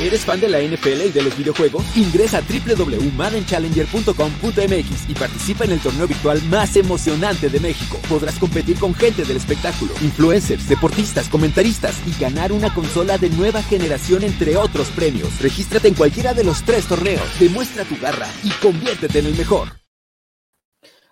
¿Eres fan de la NFL y de los videojuegos? Ingresa a www.maddenchallenger.com.mx y participa en el torneo virtual más emocionante de México. Podrás competir con gente del espectáculo, influencers, deportistas, comentaristas y ganar una consola de nueva generación entre otros premios. Regístrate en cualquiera de los tres torneos, demuestra tu garra y conviértete en el mejor.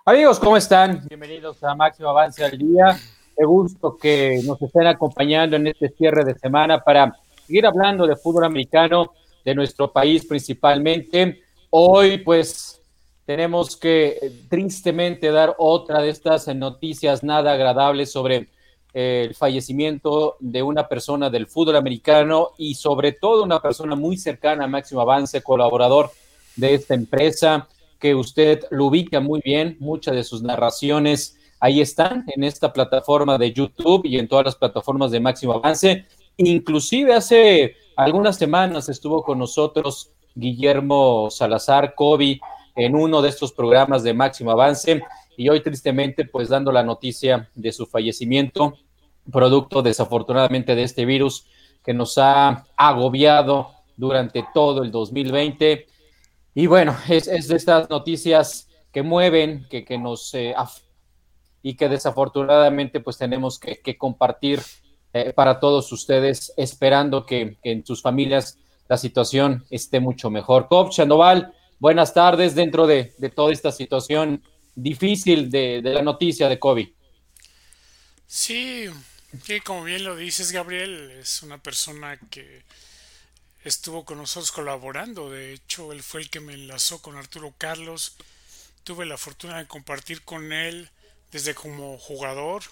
Amigos, ¿cómo están? Bienvenidos a Máximo Avance al Día. Qué gusto que nos estén acompañando en este cierre de semana para seguir hablando de fútbol americano de nuestro país principalmente. Hoy, pues, tenemos que eh, tristemente dar otra de estas noticias nada agradables sobre eh, el fallecimiento de una persona del fútbol americano y sobre todo una persona muy cercana a Máximo Avance, colaborador de esta empresa, que usted lo ubica muy bien, muchas de sus narraciones ahí están en esta plataforma de YouTube y en todas las plataformas de Máximo Avance. Inclusive hace algunas semanas estuvo con nosotros Guillermo Salazar, Kobe, en uno de estos programas de Máximo Avance y hoy tristemente pues dando la noticia de su fallecimiento, producto desafortunadamente de este virus que nos ha agobiado durante todo el 2020. Y bueno, es, de estas noticias que mueven, que, que nos eh, y que desafortunadamente pues tenemos que, compartir eh, para todos ustedes, esperando que, en sus familias la situación esté mucho mejor. Coach Sandoval, buenas tardes dentro de, toda esta situación difícil de, la noticia de COVID. Sí, que como bien lo dices, Gabriel, es una persona que estuvo con nosotros colaborando. De hecho, él fue el que me enlazó con Arturo Carlos. Tuve la fortuna de compartir con él desde como jugador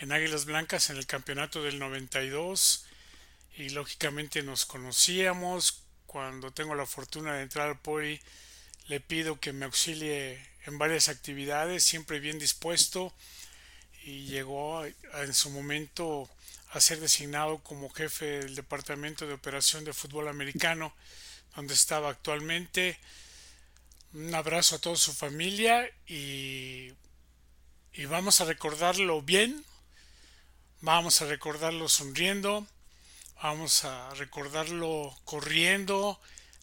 en Águilas Blancas en el campeonato del 92 y lógicamente nos conocíamos. Cuando tengo la fortuna de entrar al PORI le pido que me auxilie en varias actividades, siempre bien dispuesto y llegó en su momento a ser designado como jefe del Departamento de Operación de Fútbol Americano, donde estaba actualmente. Un abrazo a toda su familia y y vamos a recordarlo bien, vamos a recordarlo sonriendo, vamos a recordarlo corriendo,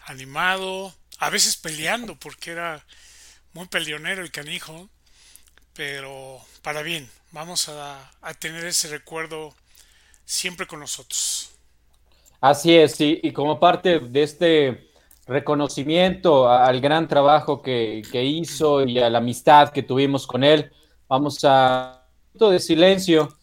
animado, a veces peleando, porque era muy peleonero el canijo, pero para bien, vamos a, tener ese recuerdo siempre con nosotros. Así es, y, como parte de este reconocimiento al gran trabajo que, que hizo y a la amistad que tuvimos con él, Vamos a un minuto de silencio,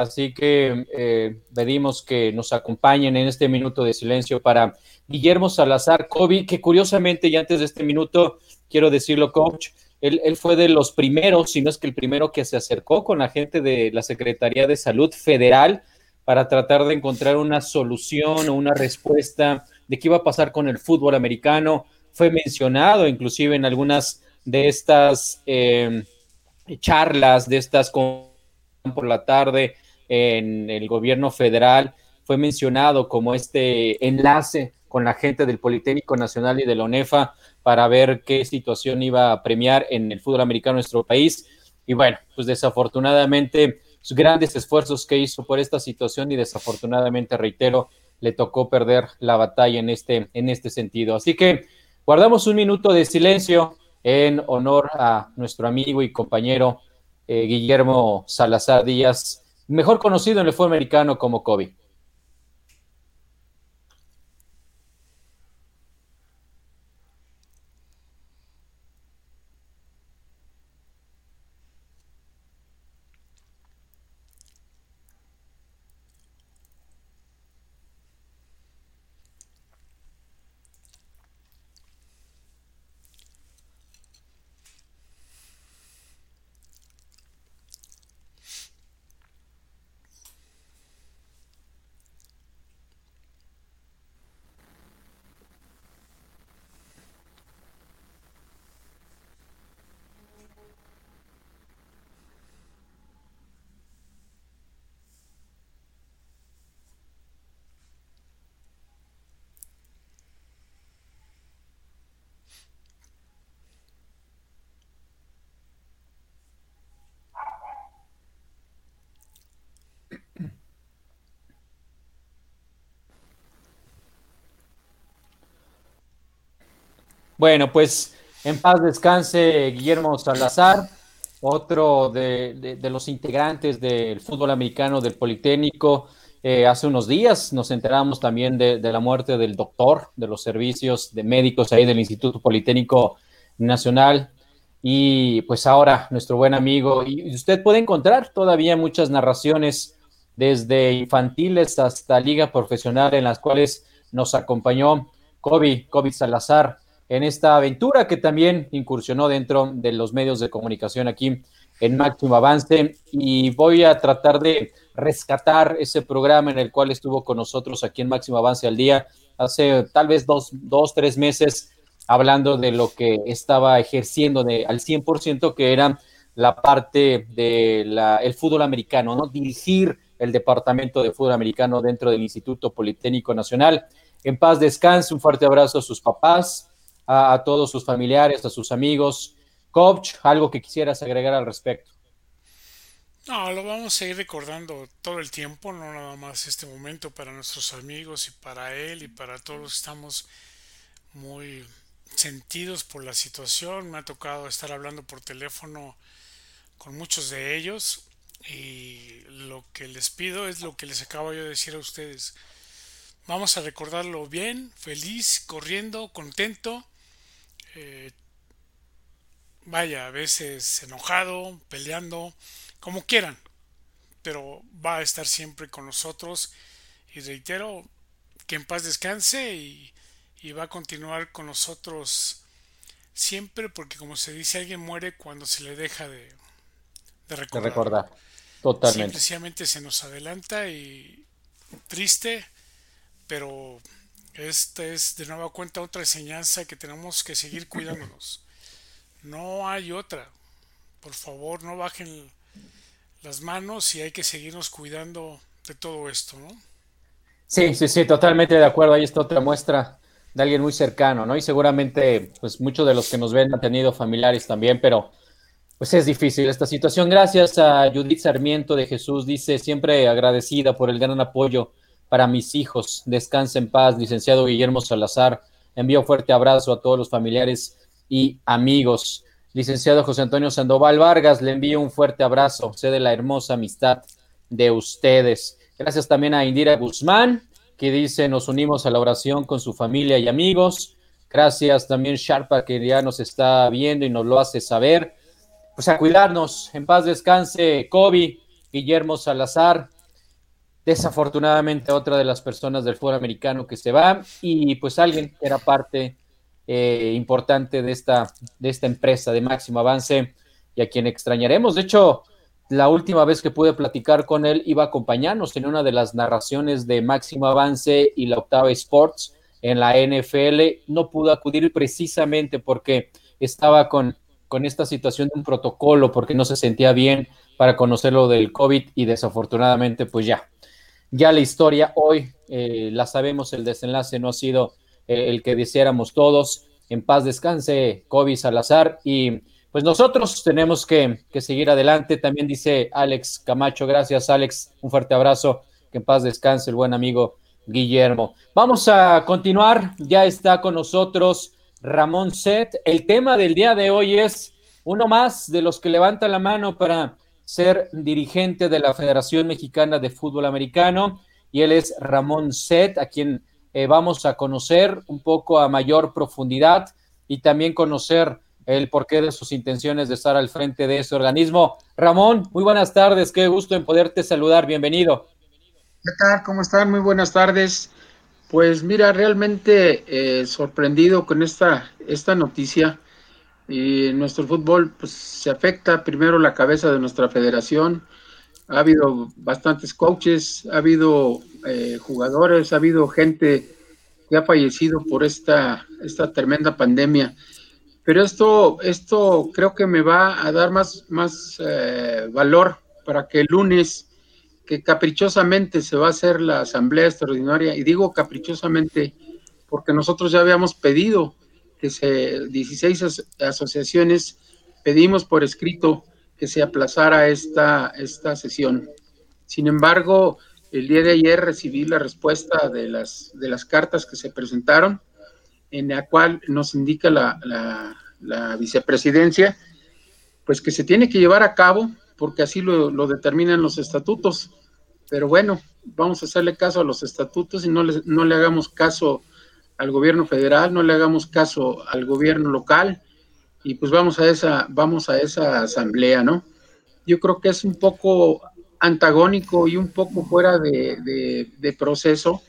así que eh, pedimos que nos acompañen en este minuto de silencio para Guillermo Salazar Kobe, que curiosamente, y antes de este minuto, quiero decirlo, coach, él, fue de los primeros, si no es que el primero que se acercó con la gente de la Secretaría de Salud Federal para tratar de encontrar una solución o una respuesta de qué iba a pasar con el fútbol americano. Fue mencionado inclusive en algunas de estas eh, charlas de estas por la tarde en el gobierno federal fue mencionado como este enlace con la gente del Politécnico Nacional y de la ONEFA para ver qué situación iba a premiar en el fútbol americano nuestro país. Y bueno, pues desafortunadamente, sus grandes esfuerzos que hizo por esta situación y desafortunadamente, reitero, le tocó perder la batalla en este, en este sentido. Así que guardamos un minuto de silencio en honor a nuestro amigo y compañero eh, Guillermo Salazar Díaz, mejor conocido en el fútbol americano como Kobe. Bueno, pues en paz descanse Guillermo Salazar, otro de, los integrantes del fútbol americano del Politécnico. Eh, hace unos días nos enteramos también de, la muerte del doctor de los servicios de médicos ahí del Instituto Politécnico Nacional. Y pues ahora nuestro buen amigo, y usted puede encontrar todavía muchas narraciones desde infantiles hasta liga profesional en las cuales nos acompañó Kobe, Kobe Salazar, en esta aventura que también incursionó dentro de los medios de comunicación aquí en Máximo Avance y voy a tratar de rescatar ese programa en el cual estuvo con nosotros aquí en Máximo Avance al día hace tal vez dos, dos tres meses hablando de lo que estaba ejerciendo de, al 100% que era la parte del el fútbol americano, ¿no? Dirigir el departamento de fútbol americano dentro del Instituto Politécnico Nacional. En paz descanse, un fuerte abrazo a sus papás, a, todos sus familiares, a sus amigos. Coach, algo que quisieras agregar al respecto. No, lo vamos a ir recordando todo el tiempo, no nada más este momento para nuestros amigos y para él y para todos los que estamos muy sentidos por la situación. Me ha tocado estar hablando por teléfono con muchos de ellos y lo que les pido es lo que les acabo yo de decir a ustedes. Vamos a recordarlo bien, feliz, corriendo, contento. Eh, vaya, a veces enojado, peleando, como quieran. Pero va a estar siempre con nosotros. Y reitero, que en paz descanse y, va a continuar con nosotros siempre porque como se dice, alguien muere cuando se le deja de, de recordar. De recordar. Totalmente. Simplemente se nos adelanta y triste, pero esta es de nueva cuenta otra enseñanza que tenemos que seguir cuidándonos. No hay otra. Por favor, no bajen las manos y hay que seguirnos cuidando de todo esto, ¿no? Sí, sí, sí, totalmente de acuerdo. Ahí está otra muestra de alguien muy cercano, ¿no? Y seguramente, pues muchos de los que nos ven han tenido familiares también, pero pues es difícil esta situación. Gracias a Judith Sarmiento de Jesús, dice, siempre agradecida por el gran apoyo para mis hijos. Descansa en paz, licenciado Guillermo Salazar. Envío fuerte abrazo a todos los familiares y amigos. Licenciado José Antonio Sandoval Vargas, le envío un fuerte abrazo. Sé de la hermosa amistad de ustedes. Gracias también a Indira Guzmán, que dice, nos unimos a la oración con su familia y amigos. Gracias también Sharpa, que ya nos está viendo y nos lo hace saber pues a cuidarnos. En paz descanse Kobe, Guillermo Salazar, desafortunadamente otra de las personas del fútbol americano que se va y pues alguien que era parte eh, importante de esta, de esta empresa de máximo avance y a quien extrañaremos. De hecho, la última vez que pude platicar con él iba a acompañarnos en una de las narraciones de máximo avance y la octava Sports en la NFL. No pudo acudir precisamente porque estaba con con esta situación de un protocolo porque no se sentía bien para conocer lo del COVID y desafortunadamente pues ya, ya la historia hoy eh, la sabemos, el desenlace no ha sido eh, el que deseáramos todos. En paz descanse COVID Salazar y pues nosotros tenemos que, que, seguir adelante. También dice Alex Camacho, gracias Alex, un fuerte abrazo, que en paz descanse el buen amigo Guillermo. Vamos a continuar, ya está con nosotros Ramón Set. El tema del día de hoy es uno más de los que levanta la mano para ser dirigente de la Federación Mexicana de Fútbol Americano y él es Ramón Set, a quien eh, vamos a conocer un poco a mayor profundidad y también conocer el porqué de sus intenciones de estar al frente de ese organismo. Ramón, muy buenas tardes, qué gusto en poderte saludar, bienvenido. ¿Qué tal? ¿Cómo están? Muy buenas tardes. Pues mira, realmente eh, sorprendido con esta, esta noticia. Y nuestro fútbol pues, se afecta primero la cabeza de nuestra federación. Ha habido bastantes coaches, ha habido eh, jugadores, ha habido gente que ha fallecido por esta, esta tremenda pandemia. Pero esto, esto creo que me va a dar más, más eh, valor para que el lunes que caprichosamente se va a hacer la asamblea extraordinaria, y digo caprichosamente porque nosotros ya habíamos pedido que se, 16 asociaciones pedimos por escrito que se aplazara esta, esta sesión. Sin embargo, el día de ayer recibí la respuesta de las, de las cartas que se presentaron en la cual nos indica la, la, vicepresidencia, pues que se tiene que llevar a cabo porque así lo, lo, determinan los estatutos. Pero bueno, vamos a hacerle caso a los estatutos y no le, no le hagamos caso al gobierno federal, no le hagamos caso al gobierno local y pues vamos a esa, vamos a esa asamblea, ¿no? Yo creo que es un poco antagónico y un poco fuera de, proceso,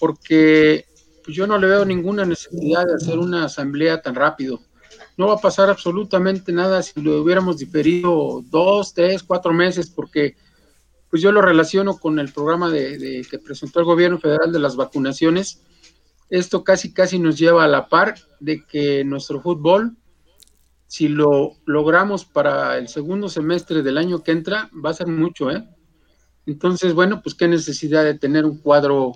porque pues, yo no le veo ninguna necesidad de hacer una asamblea tan rápido. No va a pasar absolutamente nada si lo hubiéramos diferido dos, tres, cuatro meses, porque pues yo lo relaciono con el programa de, que presentó el gobierno federal de las vacunaciones. Esto casi, casi nos lleva a la par de que nuestro fútbol, si lo logramos para el segundo semestre del año que entra, va a ser mucho, ¿eh? Entonces, bueno, pues qué necesidad de tener un cuadro,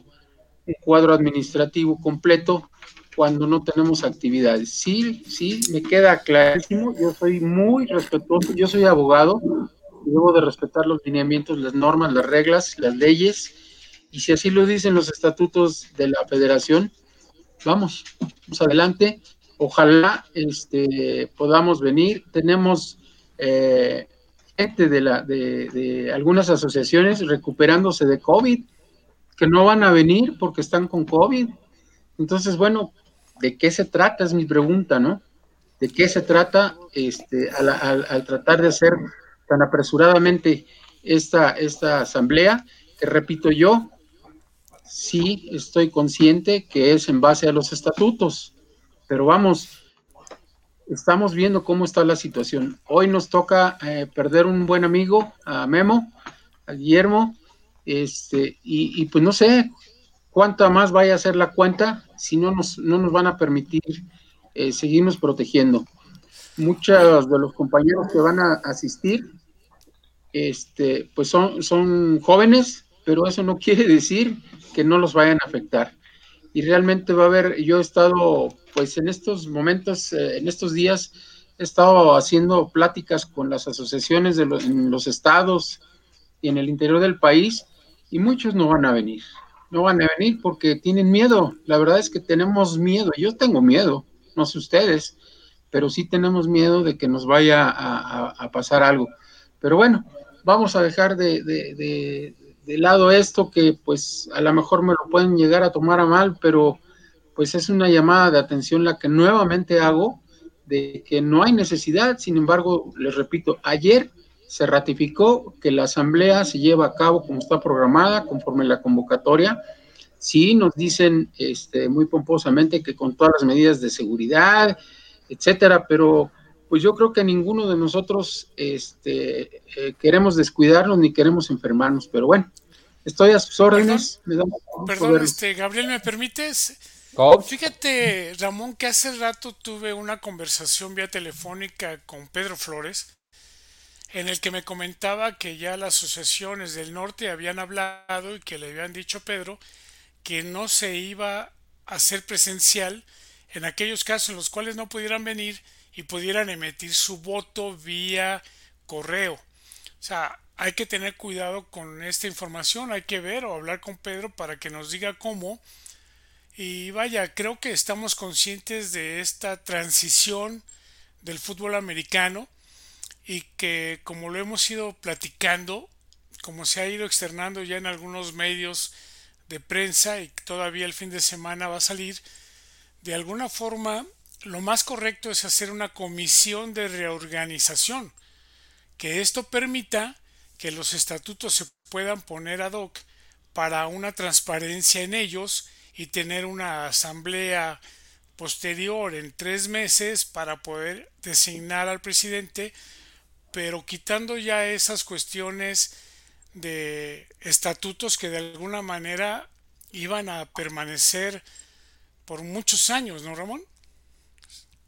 un cuadro administrativo completo cuando no tenemos actividades. Sí, sí, me queda clarísimo, yo soy muy respetuoso, yo soy abogado, debo de respetar los lineamientos, las normas, las reglas, las leyes, y si así lo dicen los estatutos de la federación, vamos, vamos adelante. Ojalá este, podamos venir. Tenemos eh, gente de, la, de, algunas asociaciones recuperándose de COVID, que no van a venir porque están con COVID. Entonces, bueno, ¿de qué se trata? Es mi pregunta, ¿no? ¿De qué se trata este, al, al tratar de hacer tan apresuradamente esta, esta asamblea, que repito yo, sí estoy consciente que es en base a los estatutos, pero vamos, estamos viendo cómo está la situación. Hoy nos toca eh, perder un buen amigo, a Memo, a Guillermo, este, y, pues no sé cuánta más vaya a ser la cuenta si no nos, no nos van a permitir eh, seguirnos protegiendo. Muchos de los compañeros que van a asistir este, pues son, son jóvenes, pero eso no quiere decir que no los vayan a afectar. Y realmente va a haber, yo he estado, pues en estos momentos, eh, en estos días, he estado haciendo pláticas con las asociaciones de los, en los estados y en el interior del país, y muchos no van a venir. No van a venir porque tienen miedo. La verdad es que tenemos miedo. Yo tengo miedo, no sé ustedes, pero sí tenemos miedo de que nos vaya a pasar algo. Pero bueno, vamos a dejar de, de, lado esto que pues a lo mejor me lo pueden llegar a tomar a mal, pero pues es una llamada de atención la que nuevamente hago de que no hay necesidad, sin embargo, les repito, ayer se ratificó que la asamblea se lleva a cabo como está programada, conforme la convocatoria. Sí, nos dicen este, muy pomposamente que con todas las medidas de seguridad, etcétera, pero pues yo creo que ninguno de nosotros este, eh, queremos descuidarnos ni queremos enfermarnos, pero bueno, estoy a sus órdenes. Perdón, este, Gabriel, ¿me permites? Fíjate, Ramón, que hace rato tuve una conversación vía telefónica con Pedro Flores, en el que me comentaba que ya las asociaciones del norte habían hablado y que le habían dicho a Pedro que no se iba a hacer presencial en aquellos casos en los cuales no pudieran venir y pudieran emitir su voto vía correo. O sea, hay que tener cuidado con esta información, hay que ver o hablar con Pedro para que nos diga cómo. Y vaya, creo que estamos conscientes de esta transición del fútbol americano y que como lo hemos ido platicando, como se ha ido externando ya en algunos medios de prensa y todavía el fin de semana va a salir, de alguna forma lo más correcto es hacer una comisión de reorganización, que esto permita que los estatutos se puedan poner ad hoc para una transparencia en ellos y tener una asamblea posterior en tres meses para poder designar al presidente, pero quitando ya esas cuestiones de estatutos que de alguna manera iban a permanecer por muchos años, ¿no, Ramón?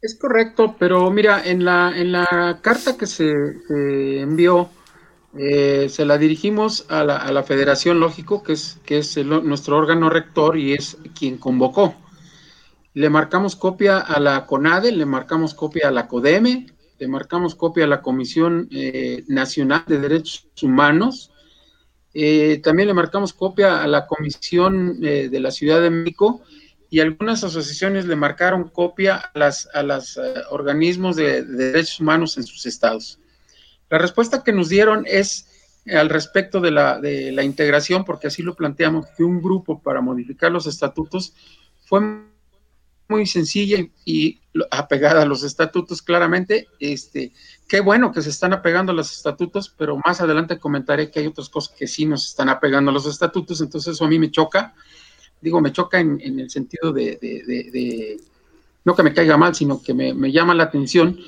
Es correcto, pero mira, en la, en la carta que se, envió, eh, se la dirigimos a la, a la, Federación Lógico, que es, que es nuestro órgano rector y es quien convocó. Le marcamos copia a la CONADE, le marcamos copia a la CODEME, le marcamos copia a la Comisión eh, Nacional de Derechos Humanos, eh, también le marcamos copia a la Comisión de la Ciudad de México y algunas asociaciones le marcaron copia a los a eh, organismos de, derechos humanos en sus estados. La respuesta que nos dieron es al respecto de la, integración, porque así lo planteamos, que un grupo para modificar los estatutos fue muy sencilla y, apegada a los estatutos claramente. Este, qué bueno que se están apegando a los estatutos, pero más adelante comentaré que hay otras cosas que sí nos están apegando a los estatutos, entonces eso a mí me choca. Digo, me choca en, el sentido de, no que me caiga mal, sino que me, llama la atención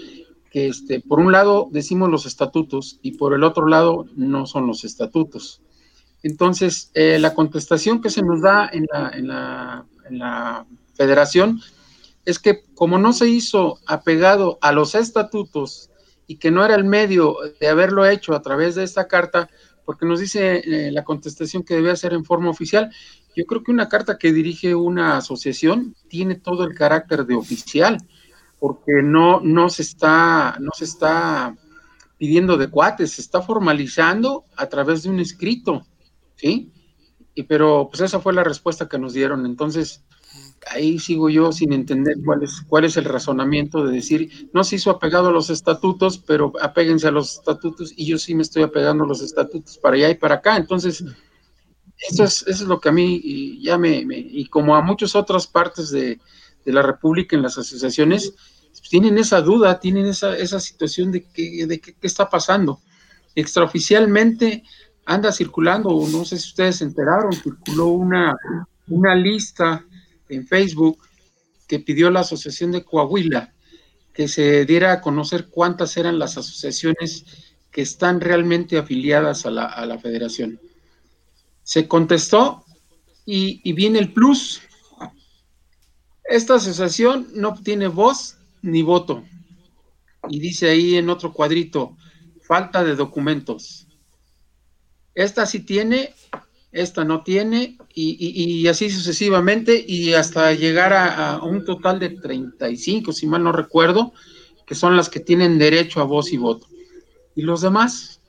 este, por un lado decimos los estatutos y por el otro lado no son los estatutos. Entonces, eh, la contestación que se nos da en la, en la, en la federación es que como no se hizo apegado a los estatutos y que no era el medio de haberlo hecho a través de esta carta, porque nos dice eh, la contestación que debe ser en forma oficial, yo creo que una carta que dirige una asociación tiene todo el carácter de oficial, porque no, no, se, está, no se está pidiendo de cuates, se está formalizando a través de un escrito, ¿sí? Y, pero pues esa fue la respuesta que nos dieron. Entonces, ahí sigo yo sin entender cuál es, cuál es el razonamiento de decir, no se hizo apegado a los estatutos, pero apéguense a los estatutos y yo sí me estoy apegando a los estatutos para allá y para acá. Entonces, eso es, eso es lo que a mí ya me, y como a muchas otras partes de, la República en las asociaciones, tienen esa duda, tienen esa, esa situación de qué de qué está pasando. Extraoficialmente anda circulando, no sé si ustedes se enteraron, circuló una, una lista en Facebook que pidió la Asociación de Coahuila que se diera a conocer cuántas eran las asociaciones que están realmente afiliadas a la, federación. Se contestó y, viene el plus. Esta asociación no tiene voz ni voto. Y dice ahí en otro cuadrito, falta de documentos. Esta sí tiene esta no tiene, y, así sucesivamente, y hasta llegar a, un total de 35, si mal no recuerdo, que son las que tienen derecho a voz y voto. ¿Y los demás?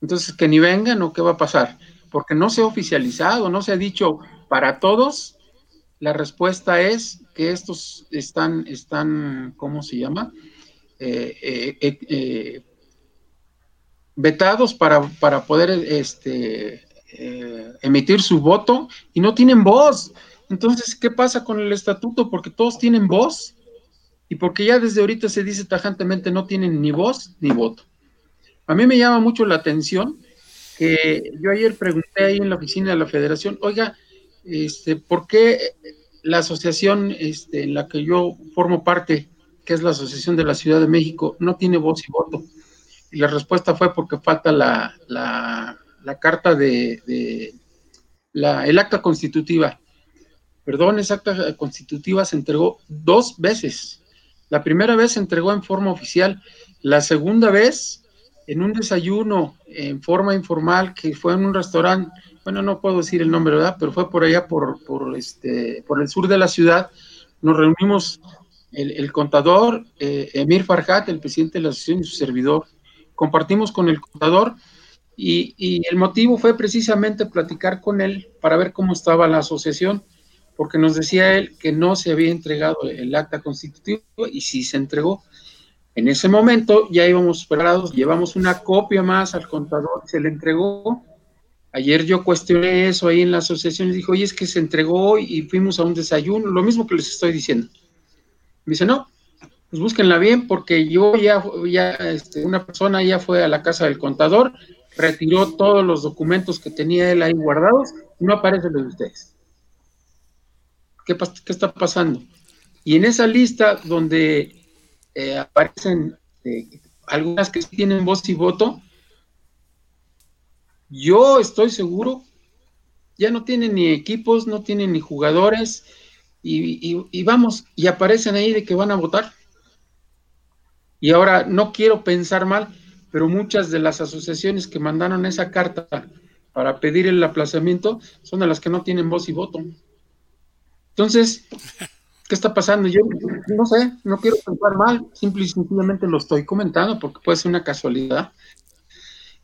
Entonces, que ni vengan o qué va a pasar, porque no se ha oficializado, no se ha dicho para todos. La respuesta es que estos están, están ¿cómo se llama? Eh, eh, eh, vetados para, para poder este, emitir su voto y no tienen voz. Entonces, ¿qué pasa con el estatuto? Porque todos tienen voz y porque ya desde ahorita se dice tajantemente no tienen ni voz ni voto. A mí me llama mucho la atención que yo ayer pregunté ahí en la oficina de la federación, oiga, este, ¿por qué la asociación este, en la que yo formo parte, que es la Asociación de la Ciudad de México, no tiene voz y voto? Y la respuesta fue porque falta la, la la carta de, la, el acta constitutiva. Perdón, esa acta constitutiva se entregó dos veces. La primera vez se entregó en forma oficial, la segunda vez en un desayuno en forma informal que fue en un restaurante, bueno, no puedo decir el nombre, ¿verdad? Pero fue por allá, por, por, este, por el sur de la ciudad. Nos reunimos el, contador, eh, Emir Farhat, el presidente de la asociación y su servidor. Compartimos con el contador y, el motivo fue precisamente platicar con él para ver cómo estaba la asociación, porque nos decía él que no se había entregado el acta constitutivo y sí se entregó. En ese momento ya íbamos preparados, llevamos una copia más al contador, se le entregó. Ayer yo cuestioné eso ahí en la asociación y dijo, oye, es que se entregó y fuimos a un desayuno, lo mismo que les estoy diciendo. Me dice, no, pues búsquenla bien porque yo ya, ya este, una persona ya fue a la casa del contador, retiró todos los documentos que tenía él ahí guardados y no aparece los de ustedes. ¿Qué, ¿Qué, está pasando? Y en esa lista donde eh, aparecen eh, algunas que tienen voz y voto, yo estoy seguro, ya no tienen ni equipos, no tienen ni jugadores, y, vamos, y aparecen ahí de que van a votar. Y ahora no quiero pensar mal, pero muchas de las asociaciones que mandaron esa carta para pedir el aplazamiento son de las que no tienen voz y voto. Entonces, ¿qué está pasando? Yo no sé, no quiero pensar mal, simple y sencillamente lo estoy comentando porque puede ser una casualidad.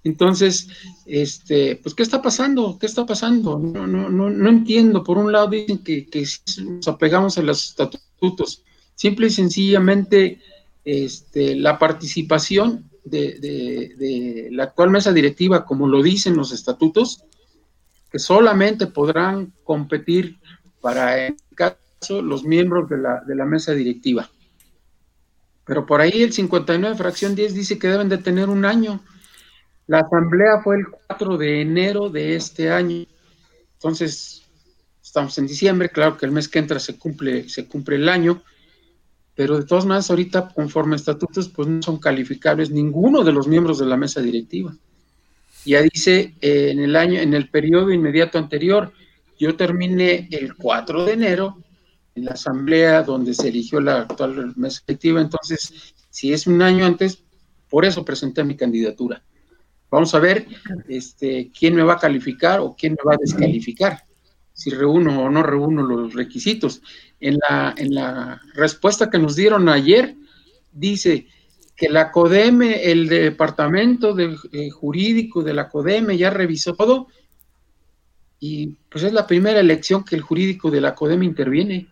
Entonces, este, pues, ¿qué está pasando? ¿Qué está pasando? No, no, no, no entiendo. Por un lado dicen que, que nos apegamos a los estatutos. Simple y sencillamente, este, la participación de, de, la actual mesa directiva, como lo dicen los estatutos, que solamente podrán competir para, en caso, los miembros de la, de la mesa directiva. Pero por ahí el 59, fracción 10, dice que deben de tener un año. La asamblea fue el 4 de enero de este año. Entonces, estamos en diciembre, claro que el mes que entra se cumple, se cumple el año, pero de todas maneras ahorita conforme estatutos pues no son calificables ninguno de los miembros de la mesa directiva. Ya dice eh, en el año, en el periodo inmediato anterior, yo terminé el 4 de enero en la asamblea donde se eligió la actual mesa directiva, entonces si es un año antes, por eso presenté mi candidatura. Vamos a ver este, quién me va a calificar o quién me va a descalificar, si reúno o no reúno los requisitos. En la, en la respuesta que nos dieron ayer, dice que la CODEME, el departamento de, eh, jurídico de la CODEME ya revisó todo y pues es la primera elección que el jurídico de la CODEME interviene.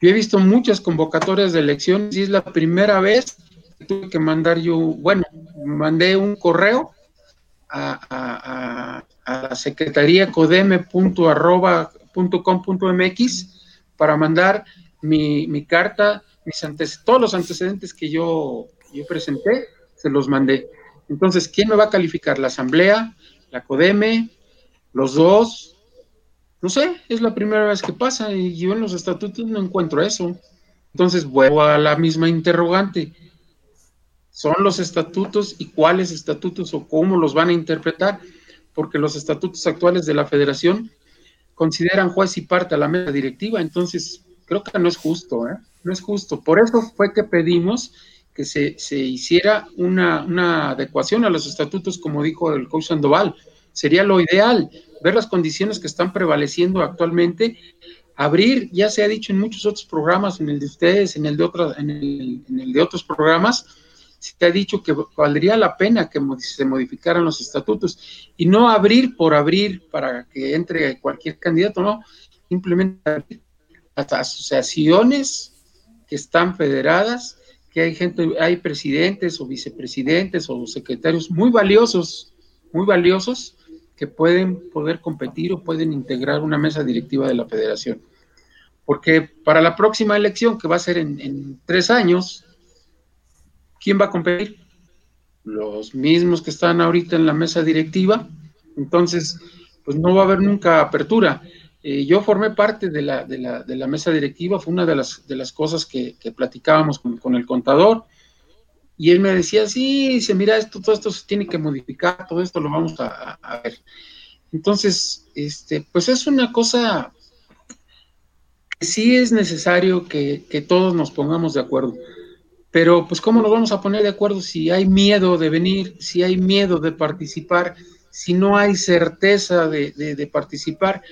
Yo he visto muchas convocatorias de elecciones y es la primera vez que tuve que mandar yo, bueno, mandé un correo a, la secretaría codeme.com.mx para mandar mi, mi carta, mis antes, todos los antecedentes que yo, yo presenté, se los mandé. Entonces, ¿quién me va a calificar? ¿La asamblea? ¿La CODEME? ¿Los dos? No sé, es la primera vez que pasa y yo en los estatutos no encuentro eso. Entonces vuelvo a la misma interrogante. ¿Son los estatutos y cuáles estatutos o cómo los van a interpretar? Porque los estatutos actuales de la federación consideran juez y parte a la mesa directiva, entonces creo que no es justo, ¿eh? No es justo. Por eso fue que pedimos que se, se hiciera una, una, adecuación a los estatutos, como dijo el coach Sandoval. Sería lo ideal, ver las condiciones que están prevaleciendo actualmente, abrir, ya se ha dicho en muchos otros programas, en el de ustedes, en el de, otros, en el, de otros programas, se ha dicho que valdría la pena que se modificaran los estatutos y no abrir por abrir para que entre cualquier candidato, no, simplemente hasta asociaciones que están federadas, que hay gente, hay presidentes o vicepresidentes o secretarios muy valiosos, muy valiosos, que pueden poder competir o pueden integrar una mesa directiva de la federación. Porque para la próxima elección, que va a ser en, tres años, ¿quién va a competir? Los mismos que están ahorita en la mesa directiva. Entonces, pues no va a haber nunca apertura. Eh, yo formé parte de la, de, la, de la, mesa directiva, fue una de las, de las cosas que, platicábamos con, con, el contador, y él me decía, sí, dice, mira, esto, todo esto se tiene que modificar, todo esto lo vamos a, ver. Entonces, este, pues es una cosa que sí es necesario que, todos nos pongamos de acuerdo. Pero, pues, ¿cómo nos vamos a poner de acuerdo si hay miedo de venir, si hay miedo de participar, si no hay certeza de, participar?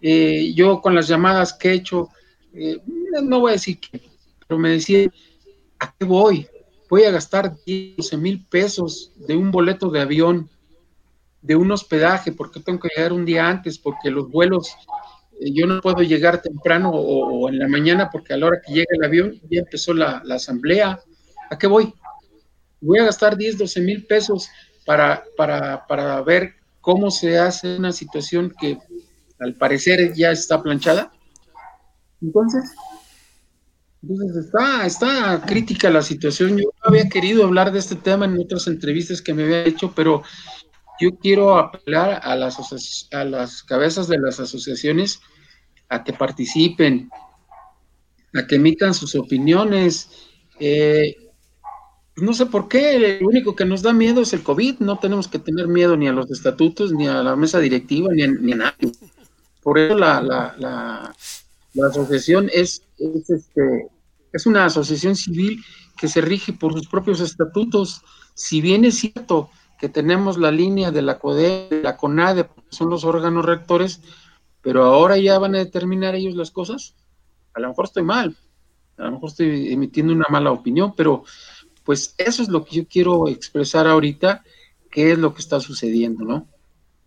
Eh, yo con las llamadas que he hecho, eh, no voy a decir que, pero me decía, ¿a qué voy? voy a gastar 12 mil pesos de un boleto de avión, de un hospedaje, porque tengo que llegar un día antes, porque los vuelos, yo no puedo llegar temprano o, en la mañana, porque a la hora que llega el avión ya empezó la, asamblea. ¿A qué voy? Voy a gastar 10, 12 mil pesos para, para, para ver cómo se hace una situación que al parecer ya está planchada. Entonces, entonces está, está crítica la situación. Yo había querido hablar de este tema en otras entrevistas que me había hecho, pero yo quiero apelar a las, a las cabezas de las asociaciones a que participen, a que emitan sus opiniones. Eh, no sé por qué, lo único que nos da miedo es el COVID, no tenemos que tener miedo ni a los estatutos, ni a la mesa directiva, ni a, ni nadie. Por eso la, la, la, la asociación es, es este, es una asociación civil que se rige por sus propios estatutos. Si bien es cierto que tenemos la línea de la CODE, de la CONADE, son los órganos rectores, pero ahora ya van a determinar ellos las cosas. A lo mejor estoy mal, a lo mejor estoy emitiendo una mala opinión, pero pues eso es lo que yo quiero expresar ahorita, qué es lo que está sucediendo, ¿no?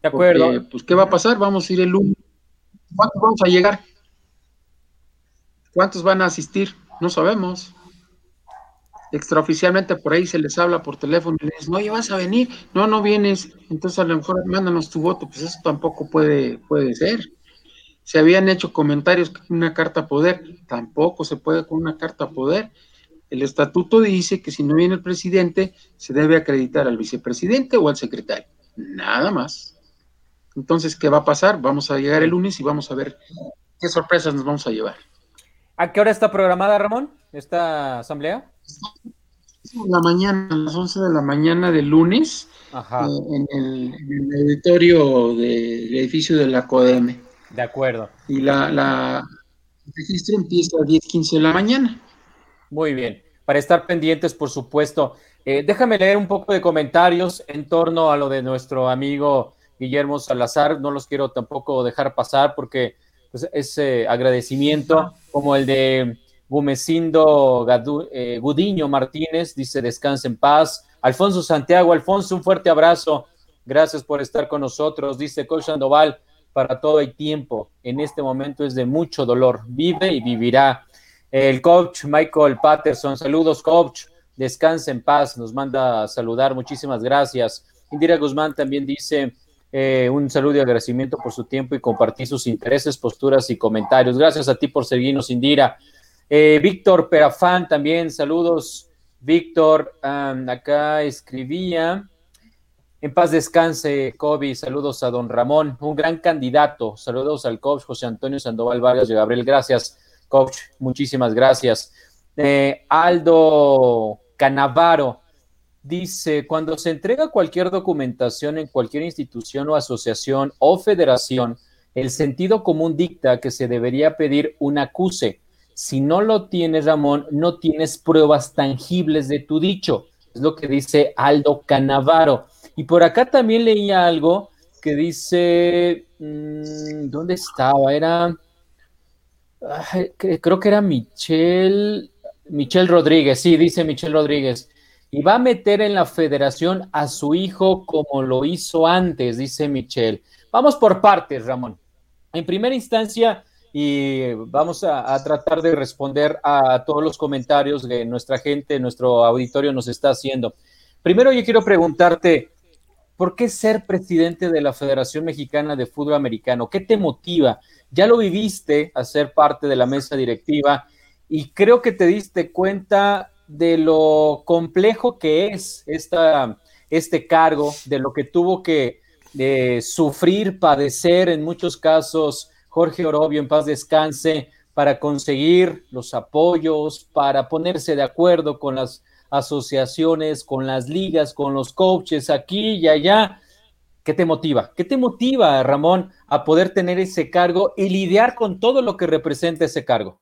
De acuerdo. pues, ¿qué va a pasar? Vamos a ir el lunes. ¿Cuántos vamos a llegar? ¿Cuántos van a asistir? No sabemos. Extraoficialmente por ahí se les habla por teléfono y les dicen, oye, vas a venir. No, no vienes. Entonces a lo mejor mándanos tu voto. Pues eso tampoco puede, puede ser. Se habían hecho comentarios con una carta poder. Tampoco se puede con una carta poder. El estatuto dice que si no viene el presidente, se debe acreditar al vicepresidente o al secretario. Nada más. Entonces, ¿qué va a pasar? Vamos a llegar el lunes y vamos a ver qué sorpresas nos vamos a llevar. ¿A qué hora está programada, Ramón, esta asamblea? En la mañana, a las 11 de la mañana del lunes, eh, en, el, auditorio del edificio de la CODEM. De acuerdo. Y la, la el registro empieza a 10, 15 de la mañana. Muy bien. Para estar pendientes, por supuesto. Eh, déjame leer un poco de comentarios en torno a lo de nuestro amigo Guillermo Salazar. No los quiero tampoco dejar pasar porque pues, ese agradecimiento, como el de Gumecindo eh, Gudiño Martínez, dice descansa en paz. Alfonso Santiago, Alfonso, un fuerte abrazo. Gracias por estar con nosotros. Dice Coach Sandoval, para todo hay tiempo. En este momento es de mucho dolor. Vive y vivirá. El coach Michael Patterson, saludos coach, descanse en paz, nos manda a saludar, muchísimas gracias. Indira Guzmán también dice eh, un saludo y agradecimiento por su tiempo y compartir sus intereses, posturas y comentarios. Gracias a ti por seguirnos, Indira. Eh, Víctor Perafán también, saludos. Víctor, acá escribía. En paz descanse, Kobe. Saludos a don Ramón, un gran candidato. Saludos al coach José Antonio Sandoval Vargas y Gabriel. Gracias coach, muchísimas gracias. Eh, Aldo Canavaro dice, cuando se entrega cualquier documentación en cualquier institución o asociación o federación, el sentido común dicta que se debería pedir un acuse. Si no lo tienes, Ramón, no tienes pruebas tangibles de tu dicho. Es lo que dice Aldo Canavaro. Y por acá también leía algo que dice, mm, ¿dónde estaba? Era creo que era Michelle, Michelle Rodríguez, sí, dice Michelle Rodríguez. Y va a meter en la federación a su hijo como lo hizo antes, dice Michelle. Vamos por partes, Ramón. En primera instancia, y vamos a, tratar de responder a todos los comentarios que nuestra gente, nuestro auditorio nos está haciendo. Primero yo quiero preguntarte, ¿por qué ser presidente de la Federación Mexicana de Fútbol Americano? ¿Qué te motiva? ya lo viviste a ser parte de la mesa directiva y creo que te diste cuenta de lo complejo que es esta, este cargo, de lo que tuvo que eh, sufrir, padecer en muchos casos Jorge Orobio en paz descanse para conseguir los apoyos, para ponerse de acuerdo con las asociaciones, con las ligas, con los coaches aquí y allá. ¿Qué te motiva? ¿Qué te motiva, Ramón, a poder tener ese cargo y lidiar con todo lo que representa ese cargo?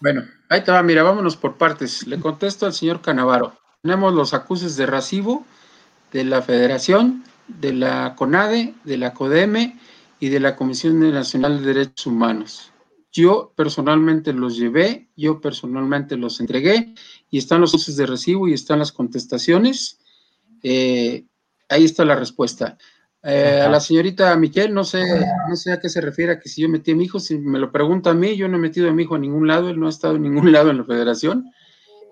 Bueno, ahí te va, mira, vámonos por partes. Le contesto al señor Canavaro. Tenemos los acuses de recibo de la Federación, de la CONADE, de la CODEME y de la Comisión Nacional de Derechos Humanos. Yo personalmente los llevé, yo personalmente los entregué y están los acuses de recibo y están las contestaciones. Eh, ahí está la respuesta. Eh, a la señorita Miquel, no sé, no sé a qué se refiere a que si yo metí a mi hijo, si me lo pregunta a mí, yo no he metido a mi hijo a ningún lado, él no ha estado en ningún lado en la federación.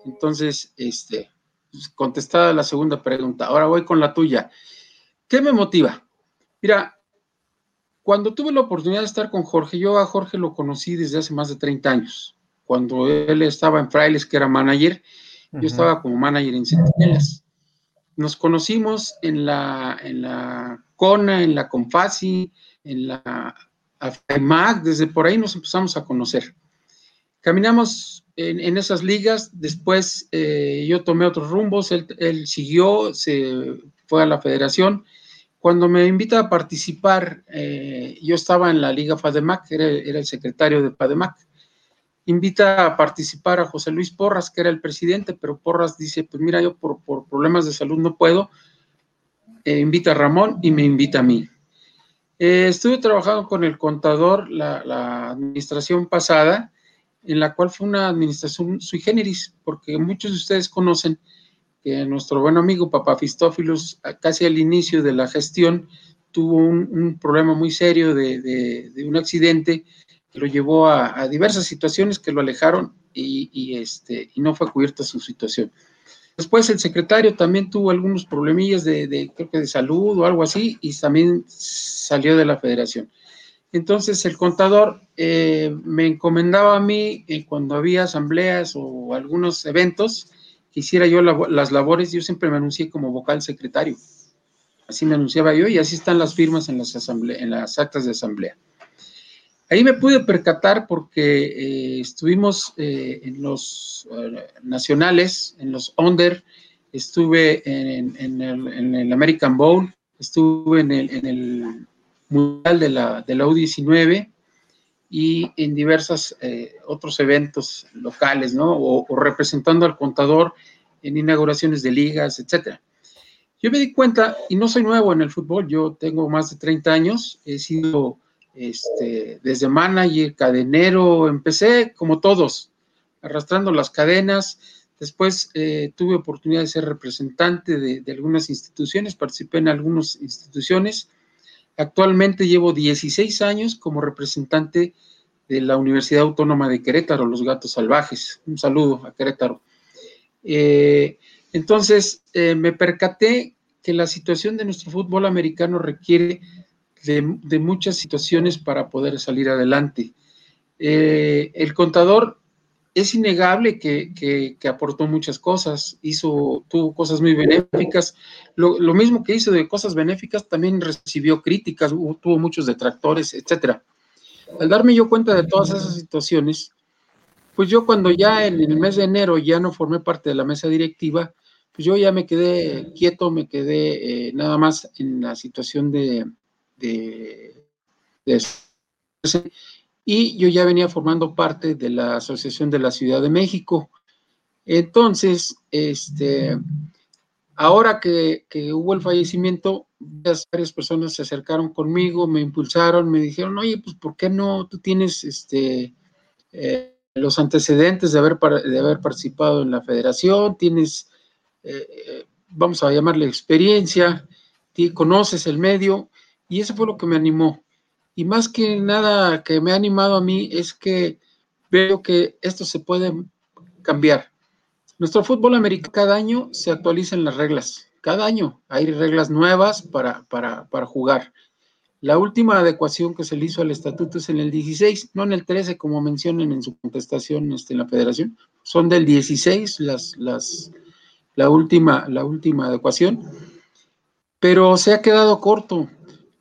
Entonces, este, pues, contestada la segunda pregunta. Ahora voy con la tuya. ¿Qué me motiva? Mira, cuando tuve la oportunidad de estar con Jorge, yo a Jorge lo conocí desde hace más de 30 años. Cuando él estaba en Frailes, que era manager, yo estaba como manager en Centinelas. Nos conocimos en la, en la CONA, en la CONFASI, en la AFMAC, desde por ahí nos empezamos a conocer. Caminamos en, esas ligas, después eh, yo tomé otros rumbos, él, siguió, se fue a la federación. Cuando me invita a participar, eh, yo estaba en la Liga FADEMAC, era, era el secretario de FADEMAC. Invita a participar a José Luis Porras, que era el presidente, pero Porras dice, pues mira, yo por, problemas de salud no puedo, eh, invita a Ramón y me invita a mí. Eh, estuve trabajando con el contador la, administración pasada, en la cual fue una administración sui generis, porque muchos de ustedes conocen que nuestro buen amigo Papá Fistófilos, casi al inicio de la gestión, tuvo un, problema muy serio de, un accidente que lo llevó a, diversas situaciones que lo alejaron y, este, y no fue cubierta su situación. Después el secretario también tuvo algunos problemillas de, creo que de salud o algo así, y también salió de la federación. Entonces el contador eh, me encomendaba a mí eh, cuando había asambleas o algunos eventos, que hiciera yo las labores, yo siempre me anuncié como vocal secretario. Así me anunciaba yo y así están las firmas en las, en actas de asamblea. Ahí me pude percatar porque eh, estuvimos en los nacionales, en los under, estuve en, el, American Bowl, estuve en el Mundial de la, de la U19 y en diversos eh, otros eventos locales, ¿no? O, representando al contador en inauguraciones de ligas, etcétera. Yo me di cuenta, y no soy nuevo en el fútbol, yo tengo más de 30 años, he sido este, desde manager, cadenero, empecé como todos, arrastrando las cadenas, después eh, tuve oportunidad de ser representante de, de, algunas instituciones, participé en algunas instituciones, Actualmente llevo 16 años como representante de la Universidad Autónoma de Querétaro, Los Gatos Salvajes. Un saludo a Querétaro. Eh, entonces, eh, me percaté que la situación de nuestro fútbol americano requiere de, muchas situaciones para poder salir adelante. Eh, el contador es innegable que, aportó muchas cosas, hizo, tuvo cosas muy benéficas. Lo, mismo que hizo de cosas benéficas, también recibió críticas, tuvo muchos detractores, etcétera. Al darme yo cuenta de todas esas situaciones, pues yo cuando ya en el mes de enero ya no formé parte de la mesa directiva, pues yo ya me quedé quieto, me quedé eh, nada más en la situación de, de, de y yo ya venía formando parte de la Asociación de la Ciudad de México. Entonces, este, ahora que, hubo el fallecimiento, varias personas se acercaron conmigo, me impulsaron, me dijeron, oye, pues, ¿por qué no tú tienes este, eh, los antecedentes de haber, de haber participado en la federación? Tienes, eh, eh, vamos a llamarle experiencia, conoces el medio, y eso fue lo que me animó. Y más que nada que me ha animado a mí es que veo que esto se puede cambiar. Nuestro fútbol americano cada año se actualizan las reglas. Cada año hay reglas nuevas para, para, para jugar. La última adecuación que se le hizo al estatuto es en el 16, no en el 13, como mencionan en su contestación este, en la federación. Son del 16 las, las, la, última, la última adecuación, pero se ha quedado corto.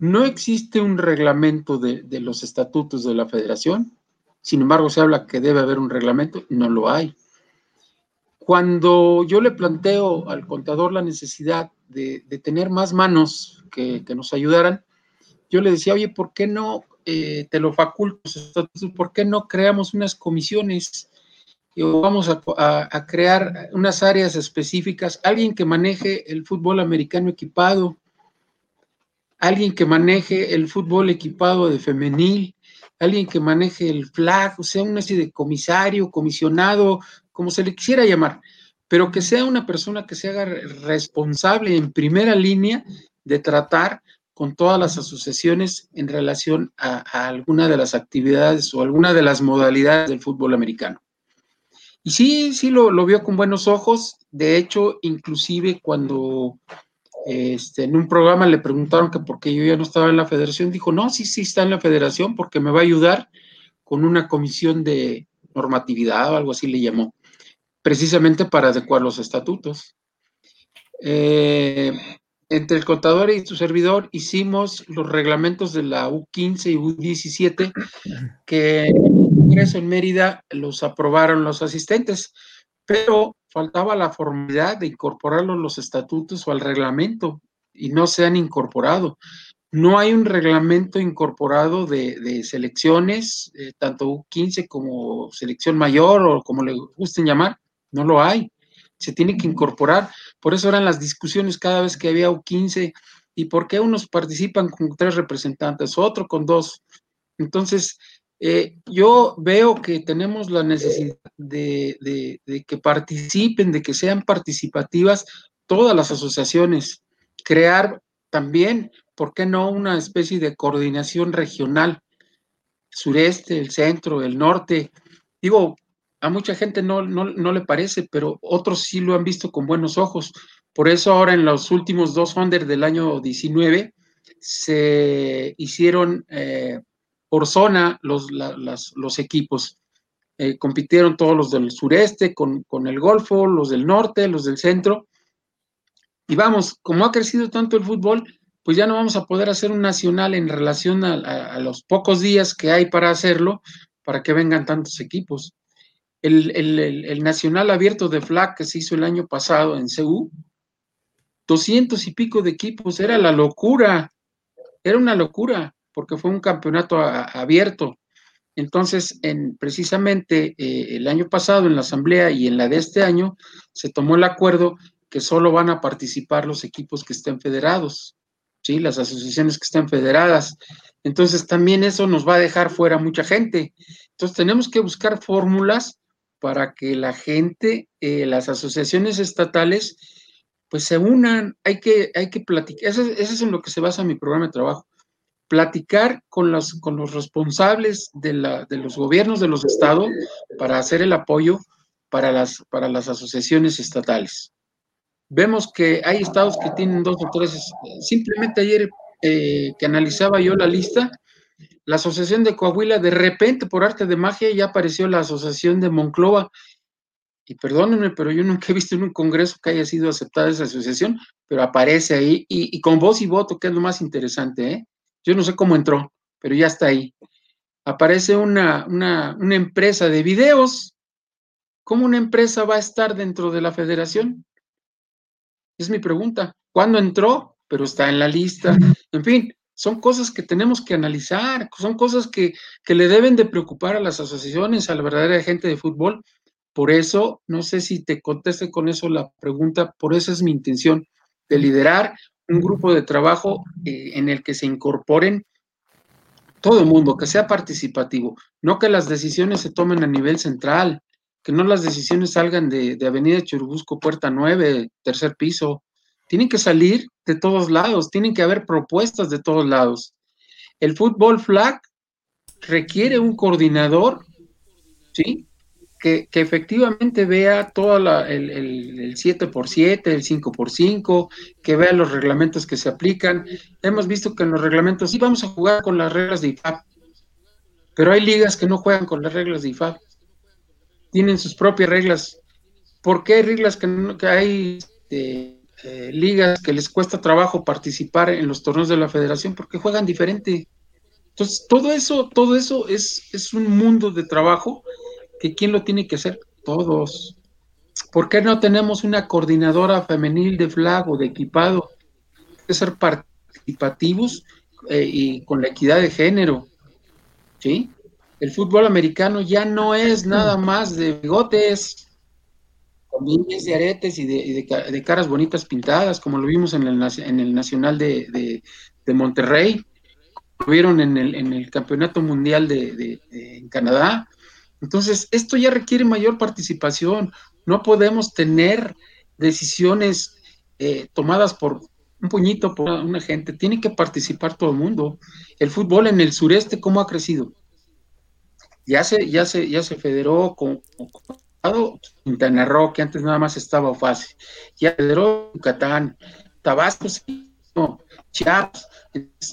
No existe un reglamento de, los estatutos de la federación, sin embargo se habla que debe haber un reglamento, no lo hay. Cuando yo le planteo al contador la necesidad de, tener más manos que, nos ayudaran, yo le decía, oye, ¿por qué no eh, te lo faculto? ¿Por qué no creamos unas comisiones? o vamos a, crear unas áreas específicas, alguien que maneje el fútbol americano equipado, alguien que maneje el fútbol equipado de femenil, alguien que maneje el flag, o sea, una especie de comisario, comisionado, como se le quisiera llamar, pero que sea una persona que se haga responsable en primera línea de tratar con todas las asociaciones en relación a, alguna de las actividades o alguna de las modalidades del fútbol americano. Y sí, sí lo, lo vio con buenos ojos. De hecho, inclusive cuando este, en un programa le preguntaron que por qué yo ya no estaba en la federación, dijo, no, sí, sí está en la federación porque me va a ayudar con una comisión de normatividad o algo así le llamó, precisamente para adecuar los estatutos. Eh, entre el contador y su servidor hicimos los reglamentos de la U15 y U17 que en Mérida los aprobaron los asistentes, pero faltaba la formalidad de incorporarlo a los estatutos o al reglamento y no se han incorporado. No hay un reglamento incorporado de, selecciones, eh, tanto U15 como selección mayor o como le gusten llamar, no lo hay. Se tiene que incorporar. Por eso eran las discusiones cada vez que había U15 y por qué unos participan con tres representantes, otro con dos. Entonces, Eh, yo veo que tenemos la necesidad de, que participen, de que sean participativas todas las asociaciones, crear también, ¿por qué no una especie de coordinación regional? Sureste, el centro, el norte. Digo, a mucha gente no, no, le parece, pero otros sí lo han visto con buenos ojos. Por eso ahora en los últimos dos Fonder del año 19 se hicieron eh, por zona los, los equipos. Eh, compitieron todos los del sureste con, el Golfo, los del norte, los del centro. Y vamos, como ha crecido tanto el fútbol, pues ya no vamos a poder hacer un nacional en relación a, los pocos días que hay para hacerlo, para que vengan tantos equipos. El, el, nacional abierto de FLAC que se hizo el año pasado en CU, 200 y pico de equipos, era la locura, era una locura, porque fue un campeonato abierto. Entonces, en, precisamente eh, el año pasado en la asamblea y en la de este año, se tomó el acuerdo que solo van a participar los equipos que estén federados, ¿sí? las asociaciones que estén federadas. Entonces, también eso nos va a dejar fuera mucha gente. Entonces, tenemos que buscar fórmulas para que la gente, eh, las asociaciones estatales, pues se unan, hay que, hay que platicar, eso, eso es en lo que se basa mi programa de trabajo, platicar con los, con los responsables de, la, de los gobiernos de los estados para hacer el apoyo para las, para las asociaciones estatales. Vemos que hay estados que tienen dos o tres, simplemente ayer eh, que analizaba yo la lista, la Asociación de Coahuila, de repente, por arte de magia, ya apareció la Asociación de Monclova. Y perdónenme, pero yo nunca he visto en un congreso que haya sido aceptada esa asociación, pero aparece ahí y, y con voz y voto, que es lo más interesante, ¿eh? Yo no sé cómo entró, pero ya está ahí. Aparece una, una, empresa de videos. ¿Cómo una empresa va a estar dentro de la federación? Es mi pregunta. ¿Cuándo entró? Pero está en la lista. En fin, son cosas que tenemos que analizar, son cosas que, que, le deben de preocupar a las asociaciones, a la verdadera gente de fútbol. Por eso, no sé si te conteste con eso la pregunta, por eso es mi intención de liderar un grupo de trabajo eh, en el que se incorporen todo el mundo, que sea participativo, no que las decisiones se tomen a nivel central, que no las decisiones salgan de, Avenida Churubusco, Puerta 9, tercer piso. Tienen que salir de todos lados, tienen que haber propuestas de todos lados. El fútbol flag requiere un coordinador, ¿sí? Que, efectivamente vea todo el, el, 7x7, el 5x5, que vea los reglamentos que se aplican. Hemos visto que en los reglamentos sí vamos a jugar con las reglas de IFAB, pero hay ligas que no juegan con las reglas de IFAB. Tienen sus propias reglas. ¿Por qué hay reglas que, no, hay este, eh, ligas que les cuesta trabajo participar en los torneos de la federación? Porque juegan diferente. Entonces, todo eso, todo eso es, es un mundo de trabajo quién lo tiene que hacer, todos. ¿Por qué no tenemos una coordinadora femenil de flag o de equipado? Hay que ser participativos eh, y con la equidad de género. ¿Sí? El fútbol americano ya no es nada más de bigotes, con de aretes y de, caras bonitas pintadas, como lo vimos en el, en el Nacional de, Monterrey, lo vieron en el, en el Campeonato Mundial de, en Canadá. Entonces, esto ya requiere mayor participación. No podemos tener decisiones eh, tomadas por un puñito, por una gente. Tiene que participar todo el mundo. El fútbol en el sureste, ¿cómo ha crecido? Ya se, ya se, ya se federó con, Quintana Roo, que antes nada más estaba fácil. Ya federó Yucatán, Tabasco, Chiapas,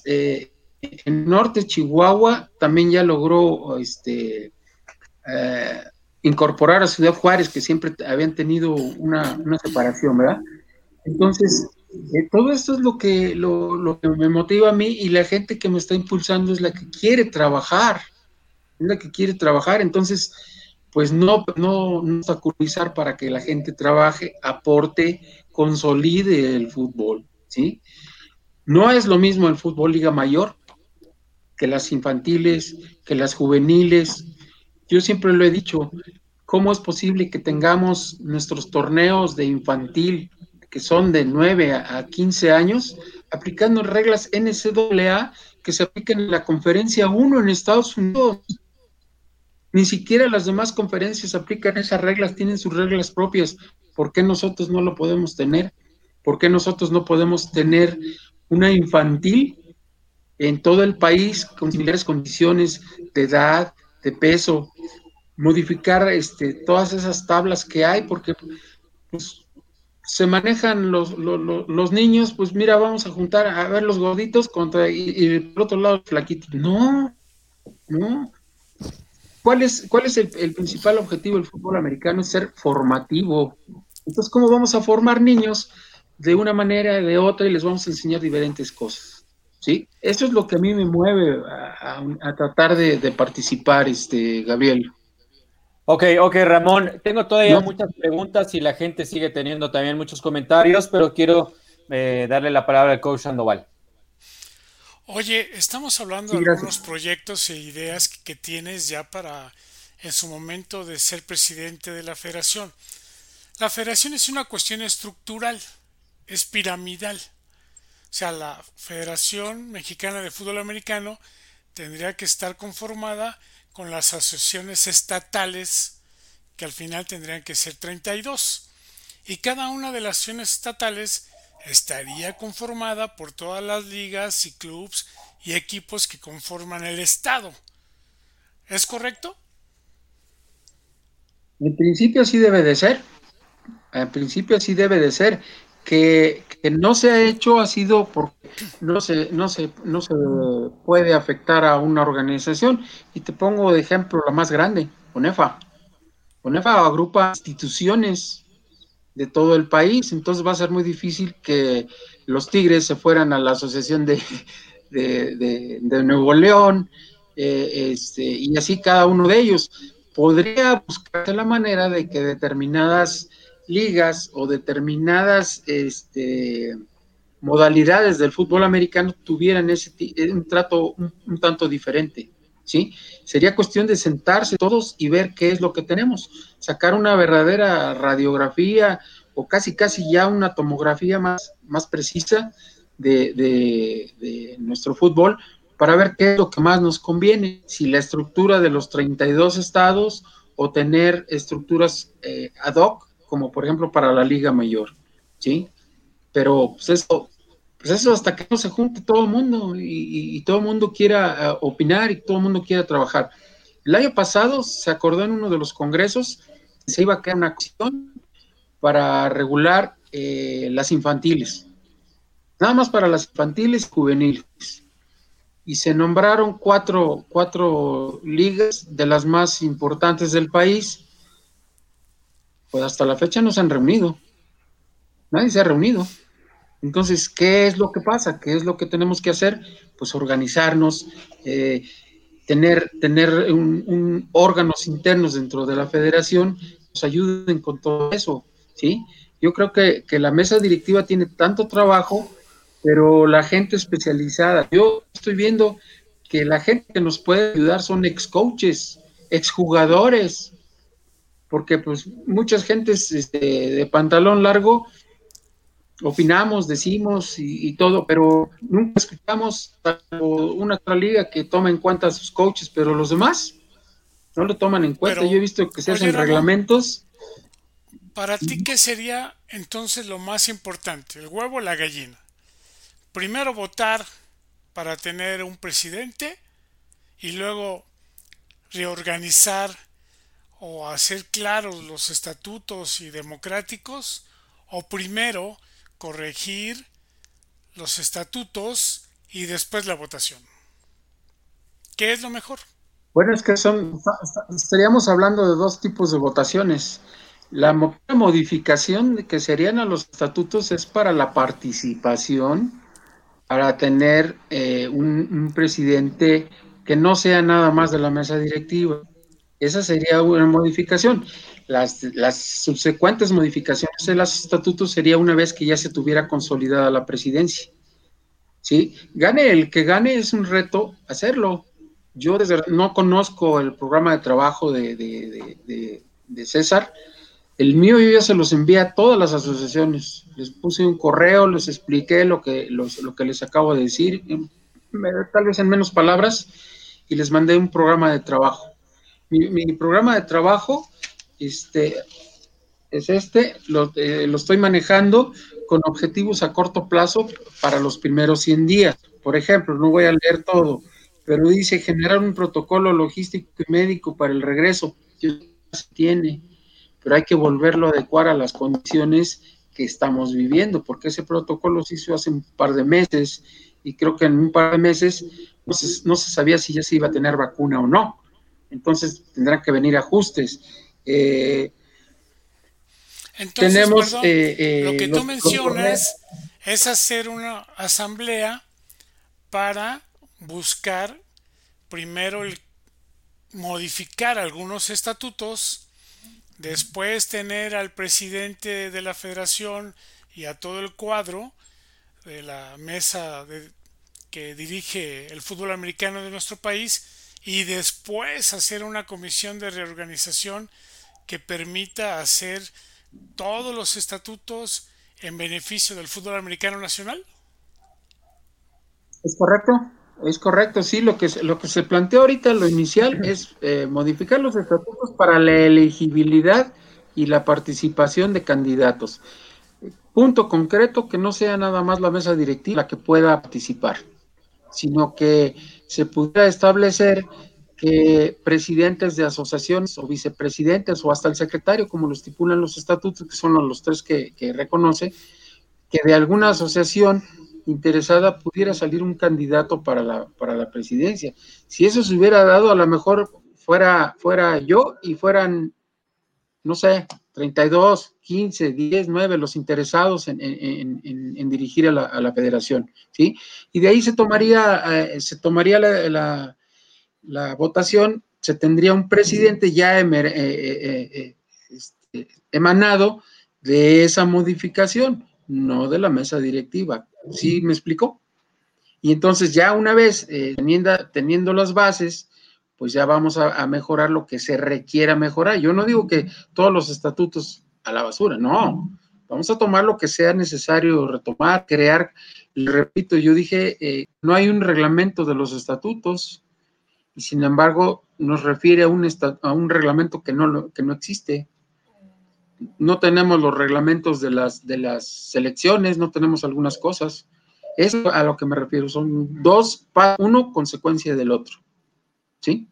eh, en norte Chihuahua también ya logró este eh, incorporar a Ciudad Juárez, que siempre habían tenido una, separación, ¿verdad? Entonces, eh, todo esto es lo que, lo, que me motiva a mí y la gente que me está impulsando es la que quiere trabajar, es la que quiere trabajar, entonces, pues no, no, no obstaculizar para que la gente trabaje, aporte, consolide el fútbol, ¿sí? No es lo mismo el fútbol Liga Mayor que las infantiles, que las juveniles, yo siempre lo he dicho, ¿cómo es posible que tengamos nuestros torneos de infantil, que son de 9 a 15 años, aplicando reglas NCAA que se aplican en la conferencia 1 en Estados Unidos? Ni siquiera las demás conferencias aplican esas reglas, tienen sus reglas propias. ¿Por qué nosotros no lo podemos tener? ¿Por qué nosotros no podemos tener una infantil en todo el país con similares condiciones de edad, de peso, modificar este, todas esas tablas que hay, porque pues, se manejan los, los, niños, pues mira, vamos a juntar a ver los gorditos contra y, por otro lado flaquitos. No, no. ¿Cuál es, cuál es el, el, principal objetivo del fútbol americano? Es ser formativo. Entonces, ¿cómo vamos a formar niños de una manera, de otra, y les vamos a enseñar diferentes cosas? ¿Sí? Eso es lo que a mí me mueve a, a, tratar de, de, participar, este, Gabriel. Ok, ok, Ramón. Tengo todavía muchas preguntas y la gente sigue teniendo también muchos comentarios, pero quiero eh, darle la palabra al coach Sandoval. Oye, estamos hablando de algunos proyectos e ideas que tienes ya para en su momento de ser presidente de la federación. La federación es una cuestión estructural, es piramidal. O sea, la Federación Mexicana de Fútbol Americano tendría que estar conformada con las asociaciones estatales, que al final tendrían que ser 32. Y cada una de las asociaciones estatales estaría conformada por todas las ligas y clubes y equipos que conforman el Estado. ¿Es correcto? En principio sí debe de ser. En principio sí debe de ser que, no se ha hecho ha sido porque no se, no, se, no se puede afectar a una organización. Y te pongo de ejemplo la más grande, UNEFA. UNEFA agrupa instituciones de todo el país, entonces va a ser muy difícil que los Tigres se fueran a la Asociación de, de, Nuevo León, eh, este, y así cada uno de ellos. Podría buscarse la manera de que determinadas ligas o determinadas este, modalidades del fútbol americano tuvieran ese un trato un, tanto diferente. ¿Sí? Sería cuestión de sentarse todos y ver qué es lo que tenemos, sacar una verdadera radiografía o casi casi ya una tomografía más, más precisa de, de, nuestro fútbol para ver qué es lo que más nos conviene, si la estructura de los 32 estados o tener estructuras eh, ad hoc como por ejemplo para la Liga Mayor, ¿sí? Pero pues eso, pues eso hasta que no se junte todo el mundo y, todo el mundo quiera eh, opinar y todo el mundo quiera trabajar. El año pasado se acordó en uno de los congresos que se iba a crear una acción para regular eh, las infantiles, nada más para las infantiles y juveniles. Y se nombraron cuatro, cuatro ligas de las más importantes del país pues hasta la fecha no se han reunido. Nadie se ha reunido. Entonces, ¿qué es lo que pasa? ¿Qué es lo que tenemos que hacer? Pues organizarnos, eh, tener, tener un, órganos internos dentro de la federación nos ayuden con todo eso, ¿sí? Yo creo que, que la mesa directiva tiene tanto trabajo, pero la gente especializada, yo estoy viendo que la gente que nos puede ayudar son ex coaches, ex jugadores, porque pues muchas gentes este, de pantalón largo opinamos, decimos y, todo, pero nunca escuchamos una otra liga que toma en cuenta a sus coaches, pero los demás no lo toman en cuenta. Yo he visto que se hacen reglamentos. Para ti, ¿qué sería entonces lo más importante? ¿El huevo o la gallina? Primero votar para tener un presidente y luego reorganizar o hacer claros los estatutos y democráticos o primero corregir los estatutos y después la votación. ¿Qué es lo mejor? Bueno, es que son, estaríamos hablando de dos tipos de votaciones. La modificación que serían a los estatutos es para la participación, para tener eh, un presidente que no sea nada más de la mesa directiva. Esa sería una modificación. Las, las, subsecuentes modificaciones de los estatutos sería una vez que ya se tuviera consolidada la presidencia. ¿Sí? Gane el que gane es un reto hacerlo. Yo desde, no conozco el programa de trabajo de, de, César. El mío yo ya se los envié a todas las asociaciones. Les puse un correo, les expliqué lo que, lo que les acabo de decir, tal vez en menos palabras, y les mandé un programa de trabajo mi, programa de trabajo este, es este, lo, eh, lo, estoy manejando con objetivos a corto plazo para los primeros 100 días. Por ejemplo, no voy a leer todo, pero dice generar un protocolo logístico y médico para el regreso. Ya se tiene, pero hay que volverlo a adecuar a las condiciones que estamos viviendo, porque ese protocolo se hizo hace un par de meses y creo que en un par de meses no se, no se sabía si ya se iba a tener vacuna o no. Entonces tendrán que venir ajustes. Eh, Entonces, tenemos eh, eh, lo que tú mencionas es hacer una asamblea para buscar primero el modificar algunos estatutos Después tener al presidente de la federación y a todo el cuadro de la mesa que dirige el fútbol americano de nuestro país y después hacer una comisión de reorganización que permita hacer todos los estatutos en beneficio del fútbol americano nacional? Es correcto. Es correcto, sí, lo que, lo que se planteó ahorita, lo inicial, es eh, modificar los estatutos para la elegibilidad y la participación de candidatos. Punto concreto, que no sea nada más la mesa directiva la que pueda participar, sino que se pudiera establecer que presidentes de asociaciones o vicepresidentes o hasta el secretario, como lo estipulan los estatutos, que son los tres que, reconoce, que de alguna asociación interesada pudiera salir un candidato para la, para la presidencia. Si eso se hubiera dado, a lo mejor fuera, fuera yo y fueran, no sé, 32, 15, 10, 9 los interesados en, dirigir a la, federación, ¿sí? Y de ahí se tomaría, eh, se tomaría la, votación, se tendría un presidente ya eh, eh, este, emanado de esa modificación, no de la mesa directiva. ¿Sí me explicó? Y entonces ya una vez teniendo, las bases, pues ya vamos a, mejorar lo que se requiera mejorar. Yo no digo que todos los estatutos la basura, no. Vamos a tomar lo que sea necesario retomar, crear. repito, yo dije, eh, no hay un reglamento de los estatutos y sin embargo nos refiere a un, a un reglamento que no, que no existe no tenemos los reglamentos de las, de las selecciones, no tenemos algunas cosas. Eso a lo que me refiero, son dos, uno consecuencia del otro. ¿Sí?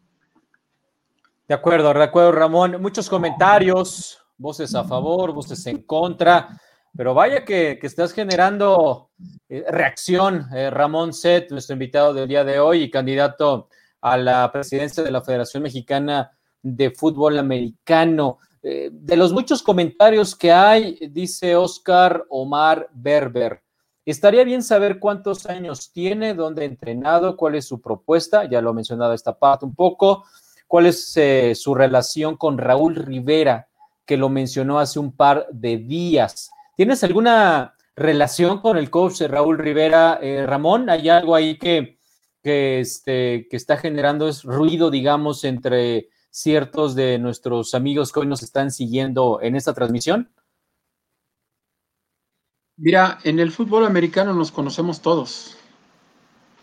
De acuerdo, de acuerdo, Ramón. Muchos comentarios, voces a favor, voces en contra, pero vaya que, estás generando eh, reacción, eh, Ramón Set, nuestro invitado del día de hoy y candidato a la presidencia de la Federación Mexicana de Fútbol Americano. Eh, de los muchos comentarios que hay, dice Oscar Omar Berber, estaría bien saber cuántos años tiene, dónde ha entrenado, cuál es su propuesta, ya lo ha mencionado esta parte un poco, cuál es su relación con Raúl Rivera, que lo mencionó hace un par de días. ¿Tienes alguna relación con el coach Raúl Rivera, eh, Ramón? ¿Hay algo ahí que, que, este, que está generando ruido, digamos, entre ciertos de nuestros amigos que hoy nos están siguiendo en esta transmisión? Mira, en el fútbol americano nos conocemos todos.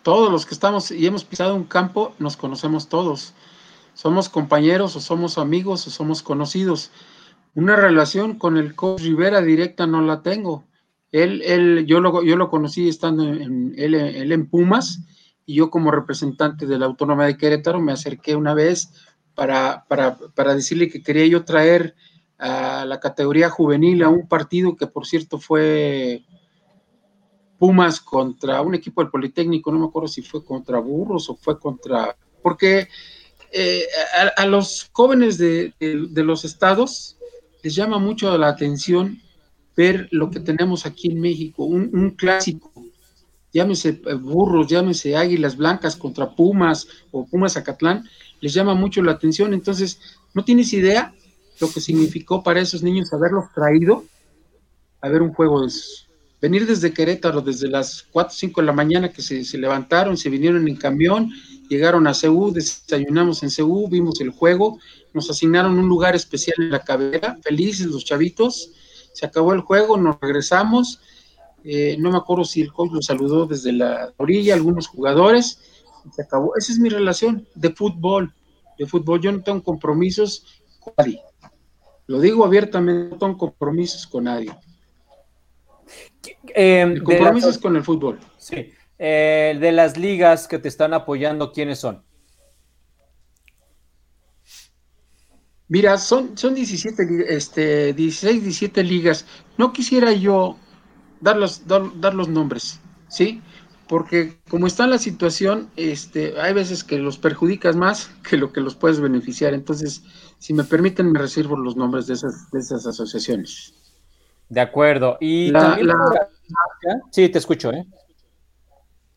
Todos los que estamos y hemos pisado un campo, nos conocemos todos. Somos compañeros o somos amigos o somos conocidos. Una relación con el coach Rivera directa no la tengo. Él, él, yo, lo, yo lo conocí estando en, él, él en Pumas y yo como representante de la Autónoma de Querétaro me acerqué una vez para, para, para decirle que quería yo traer a la categoría juvenil a un partido que por cierto fue Pumas contra un equipo del Politécnico, no me acuerdo si fue contra Burros o fue contra, porque eh, a, los jóvenes de, los estados les llama mucho la atención ver lo que tenemos aquí en México, un, clásico, llámese eh, Burros, llámese Águilas Blancas contra Pumas o Pumas Acatlán, les llama mucho la atención. Entonces, no tienes idea lo que significó para esos niños haberlos traído a ver un juego de Venir desde Querétaro, desde las 4 o 5 de la mañana que se, levantaron, se vinieron en camión, llegaron a Ceú, desayunamos en Ceú, vimos el juego, nos asignaron un lugar especial en la cabera, felices los chavitos, se acabó el juego, nos regresamos, eh, no me acuerdo si el coach los saludó desde la orilla, algunos jugadores, se acabó. Esa es mi relación de fútbol. de fútbol. Yo no tengo compromisos con nadie. Lo digo abiertamente, no tengo compromisos con nadie. Eh, compromisos con el fútbol. Sí. Eh, de las ligas que te están apoyando, ¿quiénes son? Mira, son, son 17, este, 16, 17 ligas. No quisiera yo dar los, dar, los nombres, ¿sí? Porque como está la situación, este, hay veces que los perjudicas más que lo que los puedes beneficiar. Entonces, si me permiten, me reservo los nombres de esas, de esas asociaciones. De acuerdo. Y también Sí, te escucho, ¿eh?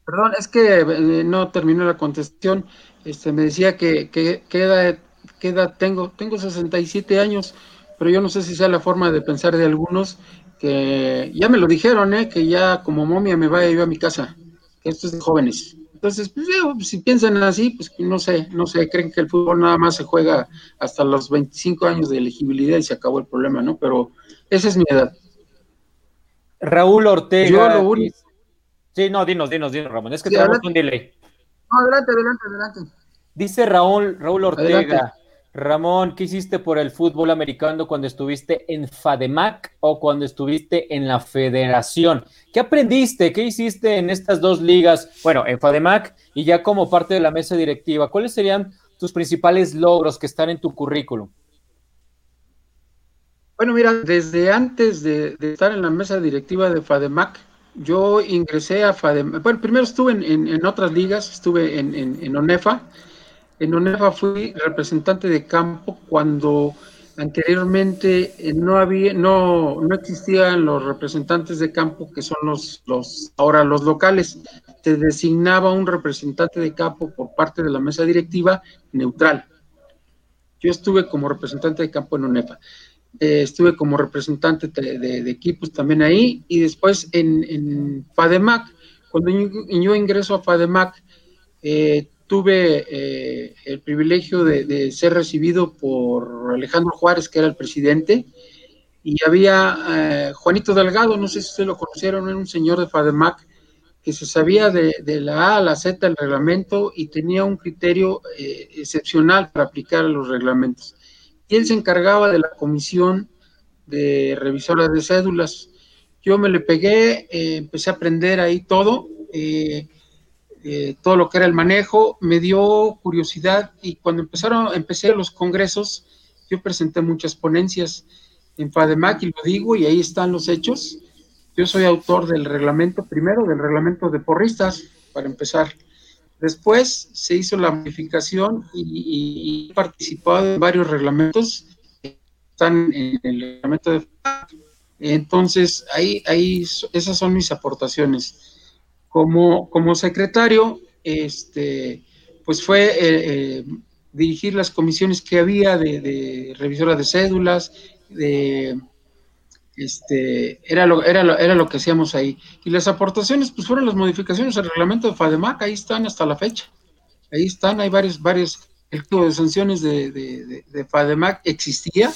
Perdón, es que eh, no terminó la contestación. Este, me decía que, que, que ¿qué edad tengo? Tengo 67 años, pero yo no sé si sea la forma de pensar de algunos que ya me lo dijeron, ¿eh? que ya como momia me vaya yo a mi casa, que esto es de jóvenes. Entonces, pues, si piensan así, pues no sé, no sé, creen que el fútbol nada más se juega hasta los 25 años de elegibilidad y se acabó el problema, ¿no? Pero esa es mi edad. Raúl Ortega. Yo lo único... Sí, no, dinos, dinos, dinos, Ramón, es que tenemos un delay. adelante, adelante, adelante. Dice Raúl, Raúl Ortega. Ramón, ¿qué hiciste por el fútbol americano cuando estuviste en FADEMAC o cuando estuviste en la federación? ¿Qué aprendiste? ¿Qué hiciste en estas dos ligas? Bueno, en FADEMAC y ya como parte de la mesa directiva. ¿Cuáles serían tus principales logros que están en tu currículum? Bueno, mira, desde antes de, estar en la mesa directiva de FADEMAC, yo ingresé a FADEMAC. Bueno, primero estuve en, otras ligas, estuve en, en ONEFA en UNEFA fui representante de campo cuando anteriormente eh, no había, no, no existían los representantes de campo que son los, los ahora los locales. Te designaba un representante de campo por parte de la mesa directiva neutral. Yo estuve como representante de campo en UNEFA. Eh, estuve como representante de, equipos también ahí y después en, en FADEMAC, cuando yo, ingreso a FADEMAC, eh, tuve eh, el privilegio de, ser recibido por Alejandro Juárez, que era el presidente, y había eh, Juanito Delgado, no sé si ustedes lo conocieron, era un señor de FADEMAC que se sabía de, la A a la Z del reglamento y tenía un criterio eh, excepcional para aplicar los reglamentos. Y él se encargaba de la comisión de revisora de cédulas. Yo me le pegué, empecé a aprender ahí todo. Eh, todo lo que era el manejo, me dio curiosidad y cuando empezaron, empecé los congresos, yo presenté muchas ponencias en FADEMAC y lo digo y ahí están los hechos. Yo soy autor del reglamento, primero del reglamento de porristas, para empezar. Después se hizo la modificación y, he participado en varios reglamentos, están en el reglamento de entonces, ahí, ahí, esas son mis aportaciones. Como, como secretario, este, pues fue eh, eh, dirigir las comisiones que había de, revisora de cédulas, de este, era lo, era, lo, era lo que hacíamos ahí. Y las aportaciones, pues fueron las modificaciones al reglamento de FADEMAC, ahí están hasta la fecha. Ahí están, hay varios, varios, el tipo de sanciones de, de, de FADEMAC existía,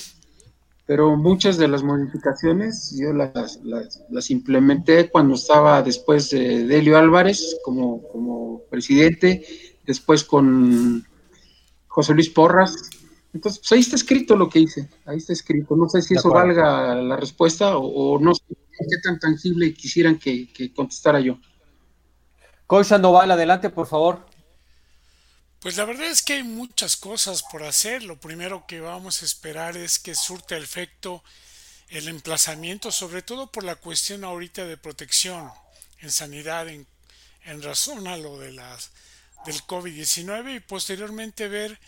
pero muchas de las modificaciones yo las, las, implementé cuando estaba después de Delio Álvarez como, como presidente, después con José Luis Porras. Entonces, pues ahí está escrito lo que hice, ahí está escrito. No sé si eso valga la respuesta o, no sé qué tan tangible quisieran que, que contestara yo. Coach Sandoval, adelante, por favor. Pues la verdad es que hay muchas cosas por hacer. Lo primero que vamos a esperar es que surta efecto el emplazamiento, sobre todo por la cuestión ahorita de protección en sanidad en, razón a lo de las del COVID-19 y posteriormente ver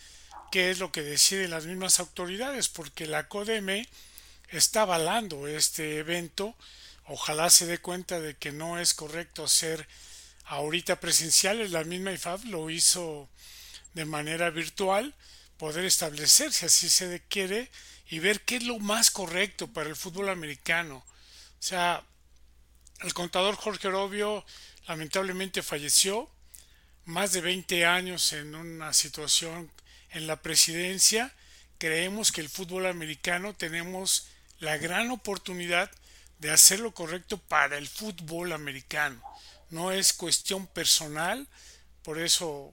qué es lo que deciden las mismas autoridades, porque la CODEME está avalando este evento. Ojalá se dé cuenta de que no es correcto hacer ahorita presenciales. La misma IFAB lo hizo de manera virtual, poder establecer si así se quiere y ver qué es lo más correcto para el fútbol americano. O sea, el contador Jorge Orobio lamentablemente falleció, más de 20 años en una situación en la presidencia. Creemos que el fútbol americano tenemos la gran oportunidad de hacer lo correcto para el fútbol americano. No es cuestión personal, por eso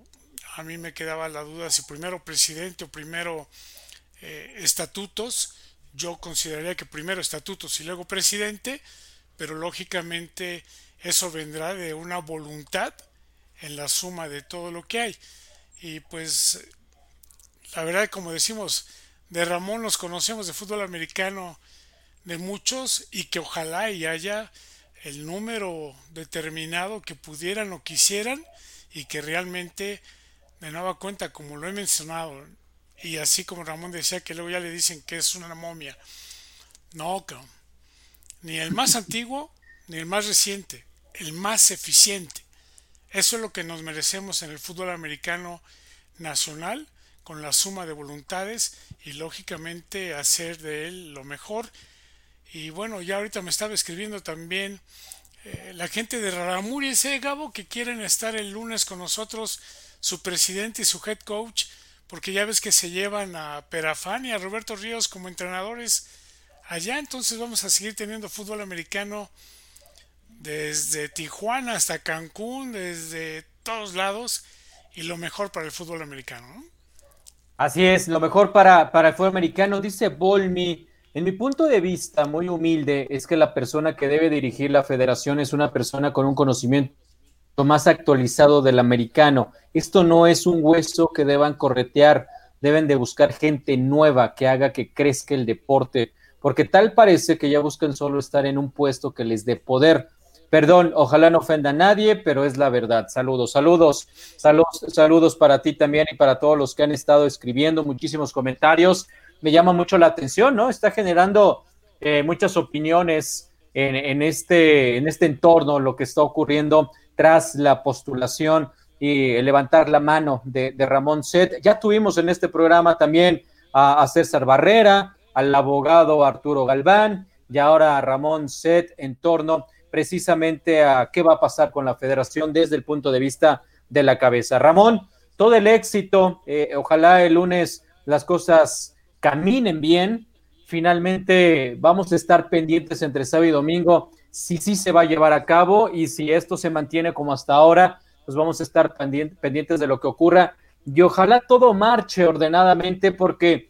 a mí me quedaba la duda si primero presidente o primero eh, estatutos. Yo consideraría que primero estatutos y luego presidente, pero lógicamente eso vendrá de una voluntad en la suma de todo lo que hay. Y pues la verdad, como decimos, de Ramón nos conocemos de fútbol americano de muchos y que ojalá y haya el número determinado que pudieran o quisieran y que realmente de nueva cuenta, como lo he mencionado, y así como Ramón decía que luego ya le dicen que es una momia. No, ni el más antiguo ni el más reciente, el más eficiente. Eso es lo que nos merecemos en el fútbol americano nacional, con la suma de voluntades y lógicamente hacer de él lo mejor. Y bueno, ya ahorita me estaba escribiendo también eh, la gente de Raramuri ese Gabo que quieren estar el lunes con nosotros, su presidente y su head coach, porque ya ves que se llevan a Perafán y a Roberto Ríos como entrenadores allá, entonces vamos a seguir teniendo fútbol americano desde Tijuana hasta Cancún, desde todos lados, y lo mejor para el fútbol americano. Así es, lo mejor para, para el fútbol americano, dice Bolmi. En mi punto de vista, muy humilde, es que la persona que debe dirigir la federación es una persona con un conocimiento más actualizado del americano. Esto no es un hueso que deban corretear, deben de buscar gente nueva que haga que crezca el deporte, porque tal parece que ya buscan solo estar en un puesto que les dé poder. Perdón, ojalá no ofenda a nadie, pero es la verdad. Saludos, saludos, saludos, saludos para ti también y para todos los que han estado escribiendo muchísimos comentarios me llama mucho la atención, ¿no? Está generando eh, muchas opiniones en, este, en este entorno, lo que está ocurriendo tras la postulación y levantar la mano de, Ramón Set. Ya tuvimos en este programa también a, César Barrera, al abogado Arturo Galván y ahora a Ramón Set en torno precisamente a qué va a pasar con la federación desde el punto de vista de la cabeza. Ramón, todo el éxito, eh, ojalá el lunes las cosas caminen bien. Finalmente vamos a estar pendientes entre sábado y domingo si sí se va a llevar a cabo y si esto se mantiene como hasta ahora, pues vamos a estar pendientes de lo que ocurra y ojalá todo marche ordenadamente porque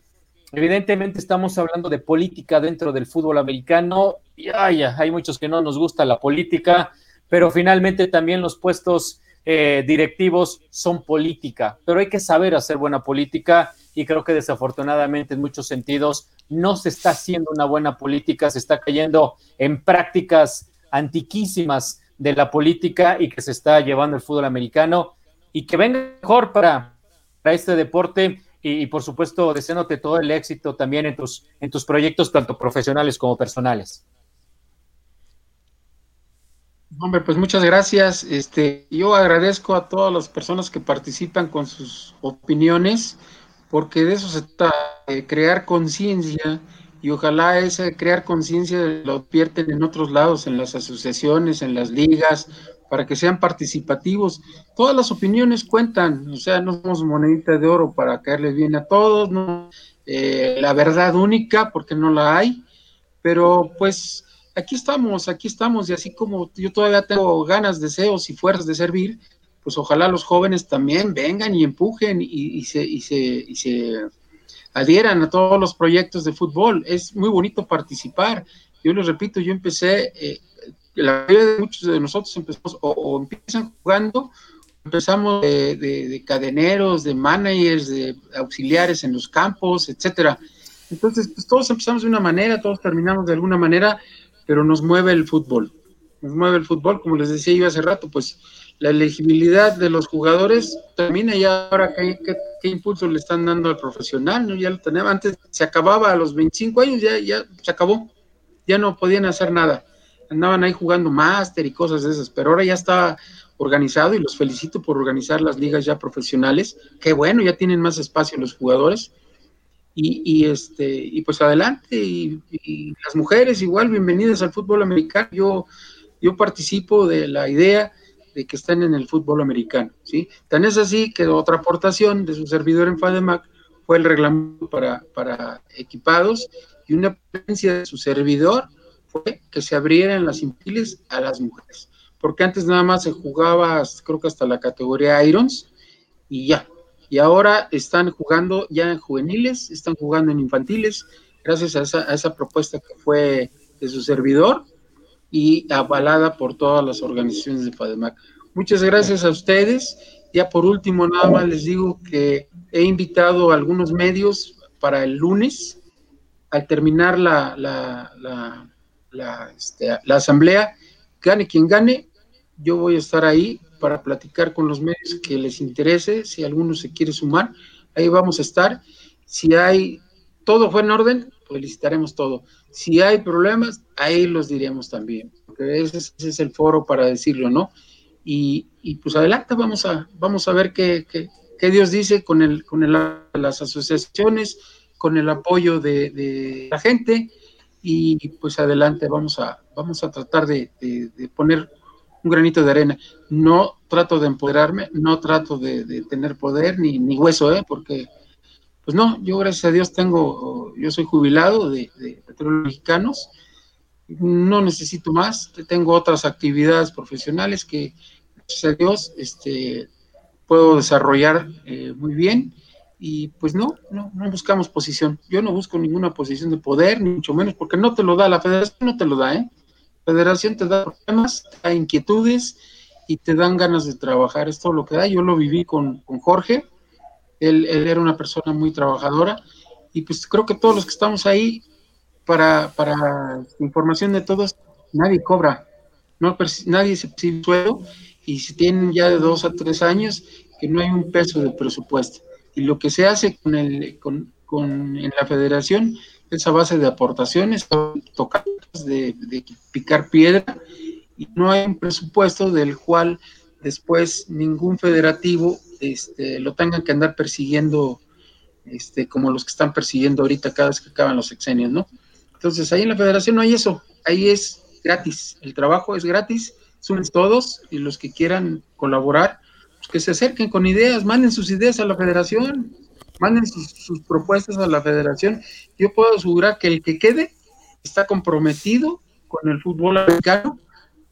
evidentemente estamos hablando de política dentro del fútbol americano y hay muchos que no nos gusta la política, pero finalmente también los puestos eh, directivos son política, pero hay que saber hacer buena política y creo que desafortunadamente en muchos sentidos no se está haciendo una buena política, se está cayendo en prácticas antiquísimas de la política y que se está llevando el fútbol americano y que venga mejor para, para este deporte y, por supuesto deseándote todo el éxito también en tus, en tus proyectos tanto profesionales como personales. Hombre, pues muchas gracias. Este, yo agradezco a todas las personas que participan con sus opiniones porque de eso se trata, crear conciencia y ojalá ese crear conciencia lo advierten en otros lados, en las asociaciones, en las ligas, para que sean participativos. Todas las opiniones cuentan, o sea, no somos monedita de oro para caerles bien a todos, no eh, la verdad única, porque no la hay, pero pues aquí estamos, aquí estamos, y así como yo todavía tengo ganas, deseos y fuerzas de servir, pues ojalá los jóvenes también vengan y empujen y, se, y, se, y se adhieran a todos los proyectos de fútbol. Es muy bonito participar. Yo les repito, yo empecé, eh, la mayoría de muchos de nosotros empezamos o, empiezan jugando, empezamos de, cadeneros, de managers, de auxiliares en los campos, etcétera. Entonces, pues todos empezamos de una manera, todos terminamos de alguna manera, pero nos mueve el fútbol. Nos mueve el fútbol, como les decía yo hace rato, pues la elegibilidad de los jugadores termina ya ahora qué, qué, impulso le están dando al profesional, ¿no? Ya lo tenemos, antes se acababa a los 25 años, ya, ya se acabó, ya no podían hacer nada, andaban ahí jugando máster y cosas de esas, pero ahora ya está organizado y los felicito por organizar las ligas ya profesionales, qué bueno, ya tienen más espacio los jugadores, y, y este, y pues adelante, y, y, las mujeres igual, bienvenidas al fútbol americano, yo, yo participo de la idea de que estén en el fútbol americano, ¿sí? Tan es así que otra aportación de su servidor en FADEMAC fue el reglamento para, para equipados y una presencia de su servidor fue que se abrieran las infantiles a las mujeres, porque antes nada más se jugaba, creo que hasta la categoría Irons, y ya, y ahora están jugando ya en juveniles, están jugando en infantiles, gracias a esa, propuesta que fue de su servidor y avalada por todas las organizaciones de FADEMAC. Muchas gracias a ustedes. Ya por último, nada más les digo que he invitado a algunos medios para el lunes, al terminar la, la, este, la asamblea, gane quien gane, yo voy a estar ahí para platicar con los medios que les interese, si alguno se quiere sumar, ahí vamos a estar. Si hay, todo fue en orden, pues licitaremos todo. Si hay problemas, ahí los diremos también, porque ese, es el foro para decirlo, ¿no? Y, y, pues adelante, vamos a, vamos a ver qué, qué, qué Dios dice con, el, con el, las asociaciones, con el apoyo de, de, la gente, y pues adelante, vamos a, vamos a tratar de, de, poner un granito de arena. No trato de empoderarme, no trato de, tener poder ni, ni, hueso, ¿eh? porque, pues no, yo gracias a Dios tengo, yo soy jubilado de, de mexicanos, no necesito más, tengo otras actividades profesionales que, gracias a Dios, este, puedo desarrollar eh, muy bien y pues no, no, no buscamos posición. Yo no busco ninguna posición de poder, ni mucho menos, porque no te lo da, la federación no te lo da, ¿eh? federación te da problemas, te da inquietudes y te dan ganas de trabajar. Es todo lo que da. Yo lo viví con, con Jorge. Él, él, era una persona muy trabajadora y pues creo que todos los que estamos ahí, para, para información de todos, nadie cobra, no, nadie se percibe sueldo y si tienen ya de dos a tres años, que no hay un peso de presupuesto. Y lo que se hace con el, con, en la federación esa base de aportaciones, tocar, de, de, picar piedra, y no hay un presupuesto del cual después ningún federativo este, lo tengan que andar persiguiendo este, como los que están persiguiendo ahorita cada vez que acaban los sexenios, ¿no? Entonces ahí en la federación no hay eso, ahí es gratis, el trabajo es gratis, sumen todos y los que quieran colaborar, pues que se acerquen con ideas, manden sus ideas a la federación, manden sus, sus, propuestas a la federación. Yo puedo asegurar que el que quede está comprometido con el fútbol americano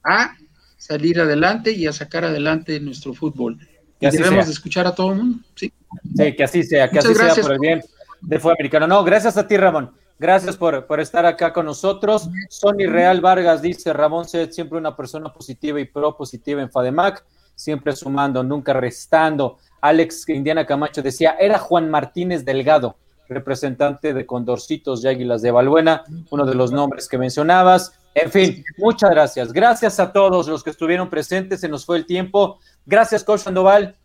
a salir adelante y a sacar adelante nuestro fútbol. Y debemos de escuchar a todo el mundo. Sí, sí que así sea, que Muchas así gracias. sea por el bien del fútbol americano. No, gracias a ti, Ramón. Gracias por, por estar acá con nosotros. Sony Real Vargas dice, Ramón Sed, siempre una persona positiva y propositiva en FADEMAC, siempre sumando, nunca restando. Alex Indiana Camacho decía, era Juan Martínez Delgado, representante de Condorcitos y Águilas de Balbuena, uno de los nombres que mencionabas. En fin, muchas gracias. Gracias a todos los que estuvieron presentes, se nos fue el tiempo. Gracias, Coach Sandoval.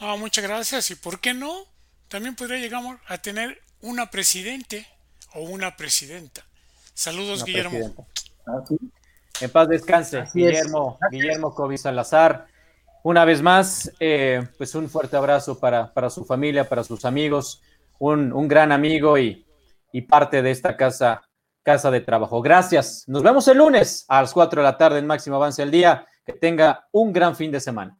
Oh, muchas gracias. ¿Y por qué no? También podría llegar a tener una presidente o una presidenta. Saludos, una Guillermo. Ah, ¿sí? En paz descanse, Así Guillermo, es. Guillermo Covid Salazar. Una vez más, eh, pues un fuerte abrazo para, para, su familia, para sus amigos, un, un gran amigo y, y, parte de esta casa, casa de trabajo. Gracias. Nos vemos el lunes a las 4 de la tarde en Máximo Avance del Día. Que tenga un gran fin de semana.